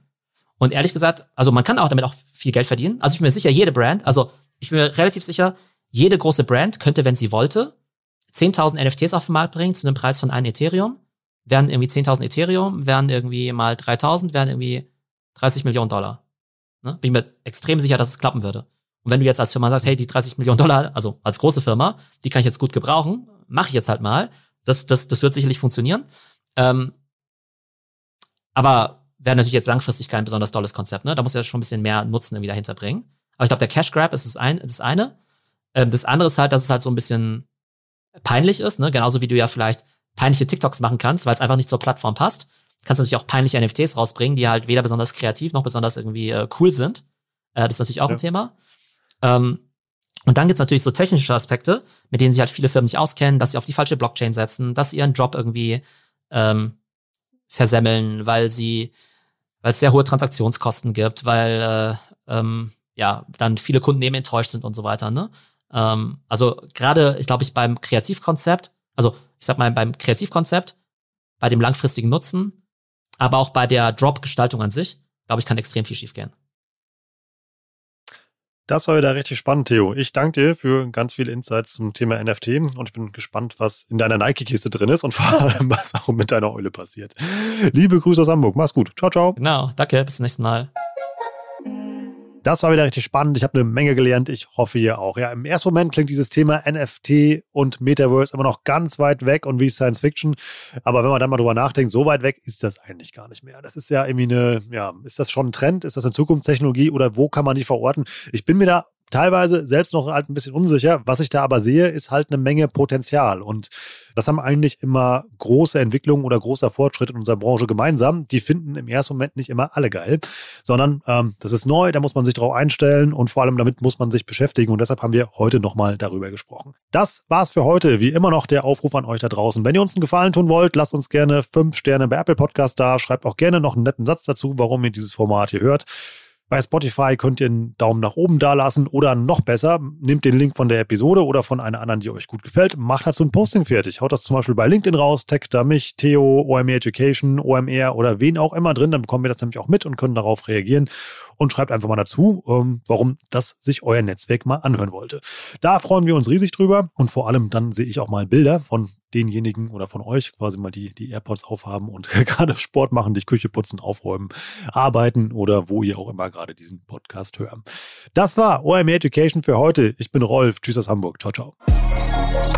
Und ehrlich gesagt, also man kann auch damit auch viel Geld verdienen. Also ich bin mir sicher, jede Brand, also ich bin mir relativ sicher, jede große Brand könnte, wenn sie wollte, 10.000 NFTs auf den Markt bringen zu einem Preis von einem Ethereum. Wären irgendwie 10.000 Ethereum, wären irgendwie mal 3.000, wären irgendwie 30 Millionen Dollar. Ne? Bin ich mir extrem sicher, dass es klappen würde. Und wenn du jetzt als Firma sagst, hey, die 30 Millionen Dollar, also als große Firma, die kann ich jetzt gut gebrauchen, mache ich jetzt halt mal. Das, das, das wird sicherlich funktionieren. Ähm, aber wäre natürlich jetzt langfristig kein besonders tolles Konzept, ne? Da muss ja schon ein bisschen mehr Nutzen irgendwie dahinter bringen. Aber ich glaube, der Cash Grab ist das, ein, das eine. Ähm, das andere ist halt, dass es halt so ein bisschen peinlich ist, ne? Genauso wie du ja vielleicht peinliche TikToks machen kannst, weil es einfach nicht zur Plattform passt. Kannst du natürlich auch peinliche NFTs rausbringen, die halt weder besonders kreativ noch besonders irgendwie äh, cool sind. Äh, das ist natürlich auch ja. ein Thema. Ähm, und dann gibt's natürlich so technische Aspekte, mit denen sich halt viele Firmen nicht auskennen, dass sie auf die falsche Blockchain setzen, dass sie ihren Job irgendwie ähm, versemmeln, weil sie, weil es sehr hohe Transaktionskosten gibt, weil äh, ähm, ja dann viele Kunden eben enttäuscht sind und so weiter. Ne? Ähm, also gerade, ich glaube, ich beim Kreativkonzept, also ich sag mal beim Kreativkonzept, bei dem langfristigen Nutzen, aber auch bei der Drop-Gestaltung an sich, glaube ich, kann extrem viel schiefgehen. Das war wieder richtig spannend, Theo. Ich danke dir für ganz viele Insights zum Thema NFT und ich bin gespannt, was in deiner Nike-Kiste drin ist und vor allem, was auch mit deiner Eule passiert. Liebe Grüße aus Hamburg. Mach's gut. Ciao, ciao. Genau. Danke. Bis zum nächsten Mal. Das war wieder richtig spannend. Ich habe eine Menge gelernt. Ich hoffe, ihr auch. Ja, im ersten Moment klingt dieses Thema NFT und Metaverse immer noch ganz weit weg und wie Science Fiction. Aber wenn man dann mal drüber nachdenkt, so weit weg ist das eigentlich gar nicht mehr. Das ist ja irgendwie eine, ja, ist das schon ein Trend? Ist das eine Zukunftstechnologie oder wo kann man die verorten? Ich bin mir da teilweise selbst noch halt ein bisschen unsicher. Was ich da aber sehe, ist halt eine Menge Potenzial. Und das haben eigentlich immer große Entwicklungen oder großer Fortschritt in unserer Branche gemeinsam. Die finden im ersten Moment nicht immer alle geil, sondern ähm, das ist neu, da muss man sich drauf einstellen und vor allem damit muss man sich beschäftigen. Und deshalb haben wir heute nochmal darüber gesprochen. Das war's für heute. Wie immer noch der Aufruf an euch da draußen. Wenn ihr uns einen Gefallen tun wollt, lasst uns gerne fünf Sterne bei Apple Podcast da. Schreibt auch gerne noch einen netten Satz dazu, warum ihr dieses Format hier hört. Bei Spotify könnt ihr einen Daumen nach oben da lassen oder noch besser, nehmt den Link von der Episode oder von einer anderen, die euch gut gefällt, macht dazu ein Posting fertig. Haut das zum Beispiel bei LinkedIn raus, taggt da mich, Theo, OMR Education, OMR oder wen auch immer drin, dann bekommen wir das nämlich auch mit und können darauf reagieren. Und schreibt einfach mal dazu, ähm, warum das sich euer Netzwerk mal anhören wollte. Da freuen wir uns riesig drüber und vor allem dann sehe ich auch mal Bilder von denjenigen oder von euch quasi mal die, die AirPods aufhaben und gerade Sport machen, die Küche putzen, aufräumen, arbeiten oder wo ihr auch immer gerade diesen Podcast hören. Das war OMR Education für heute. Ich bin Rolf. Tschüss aus Hamburg. Ciao, ciao.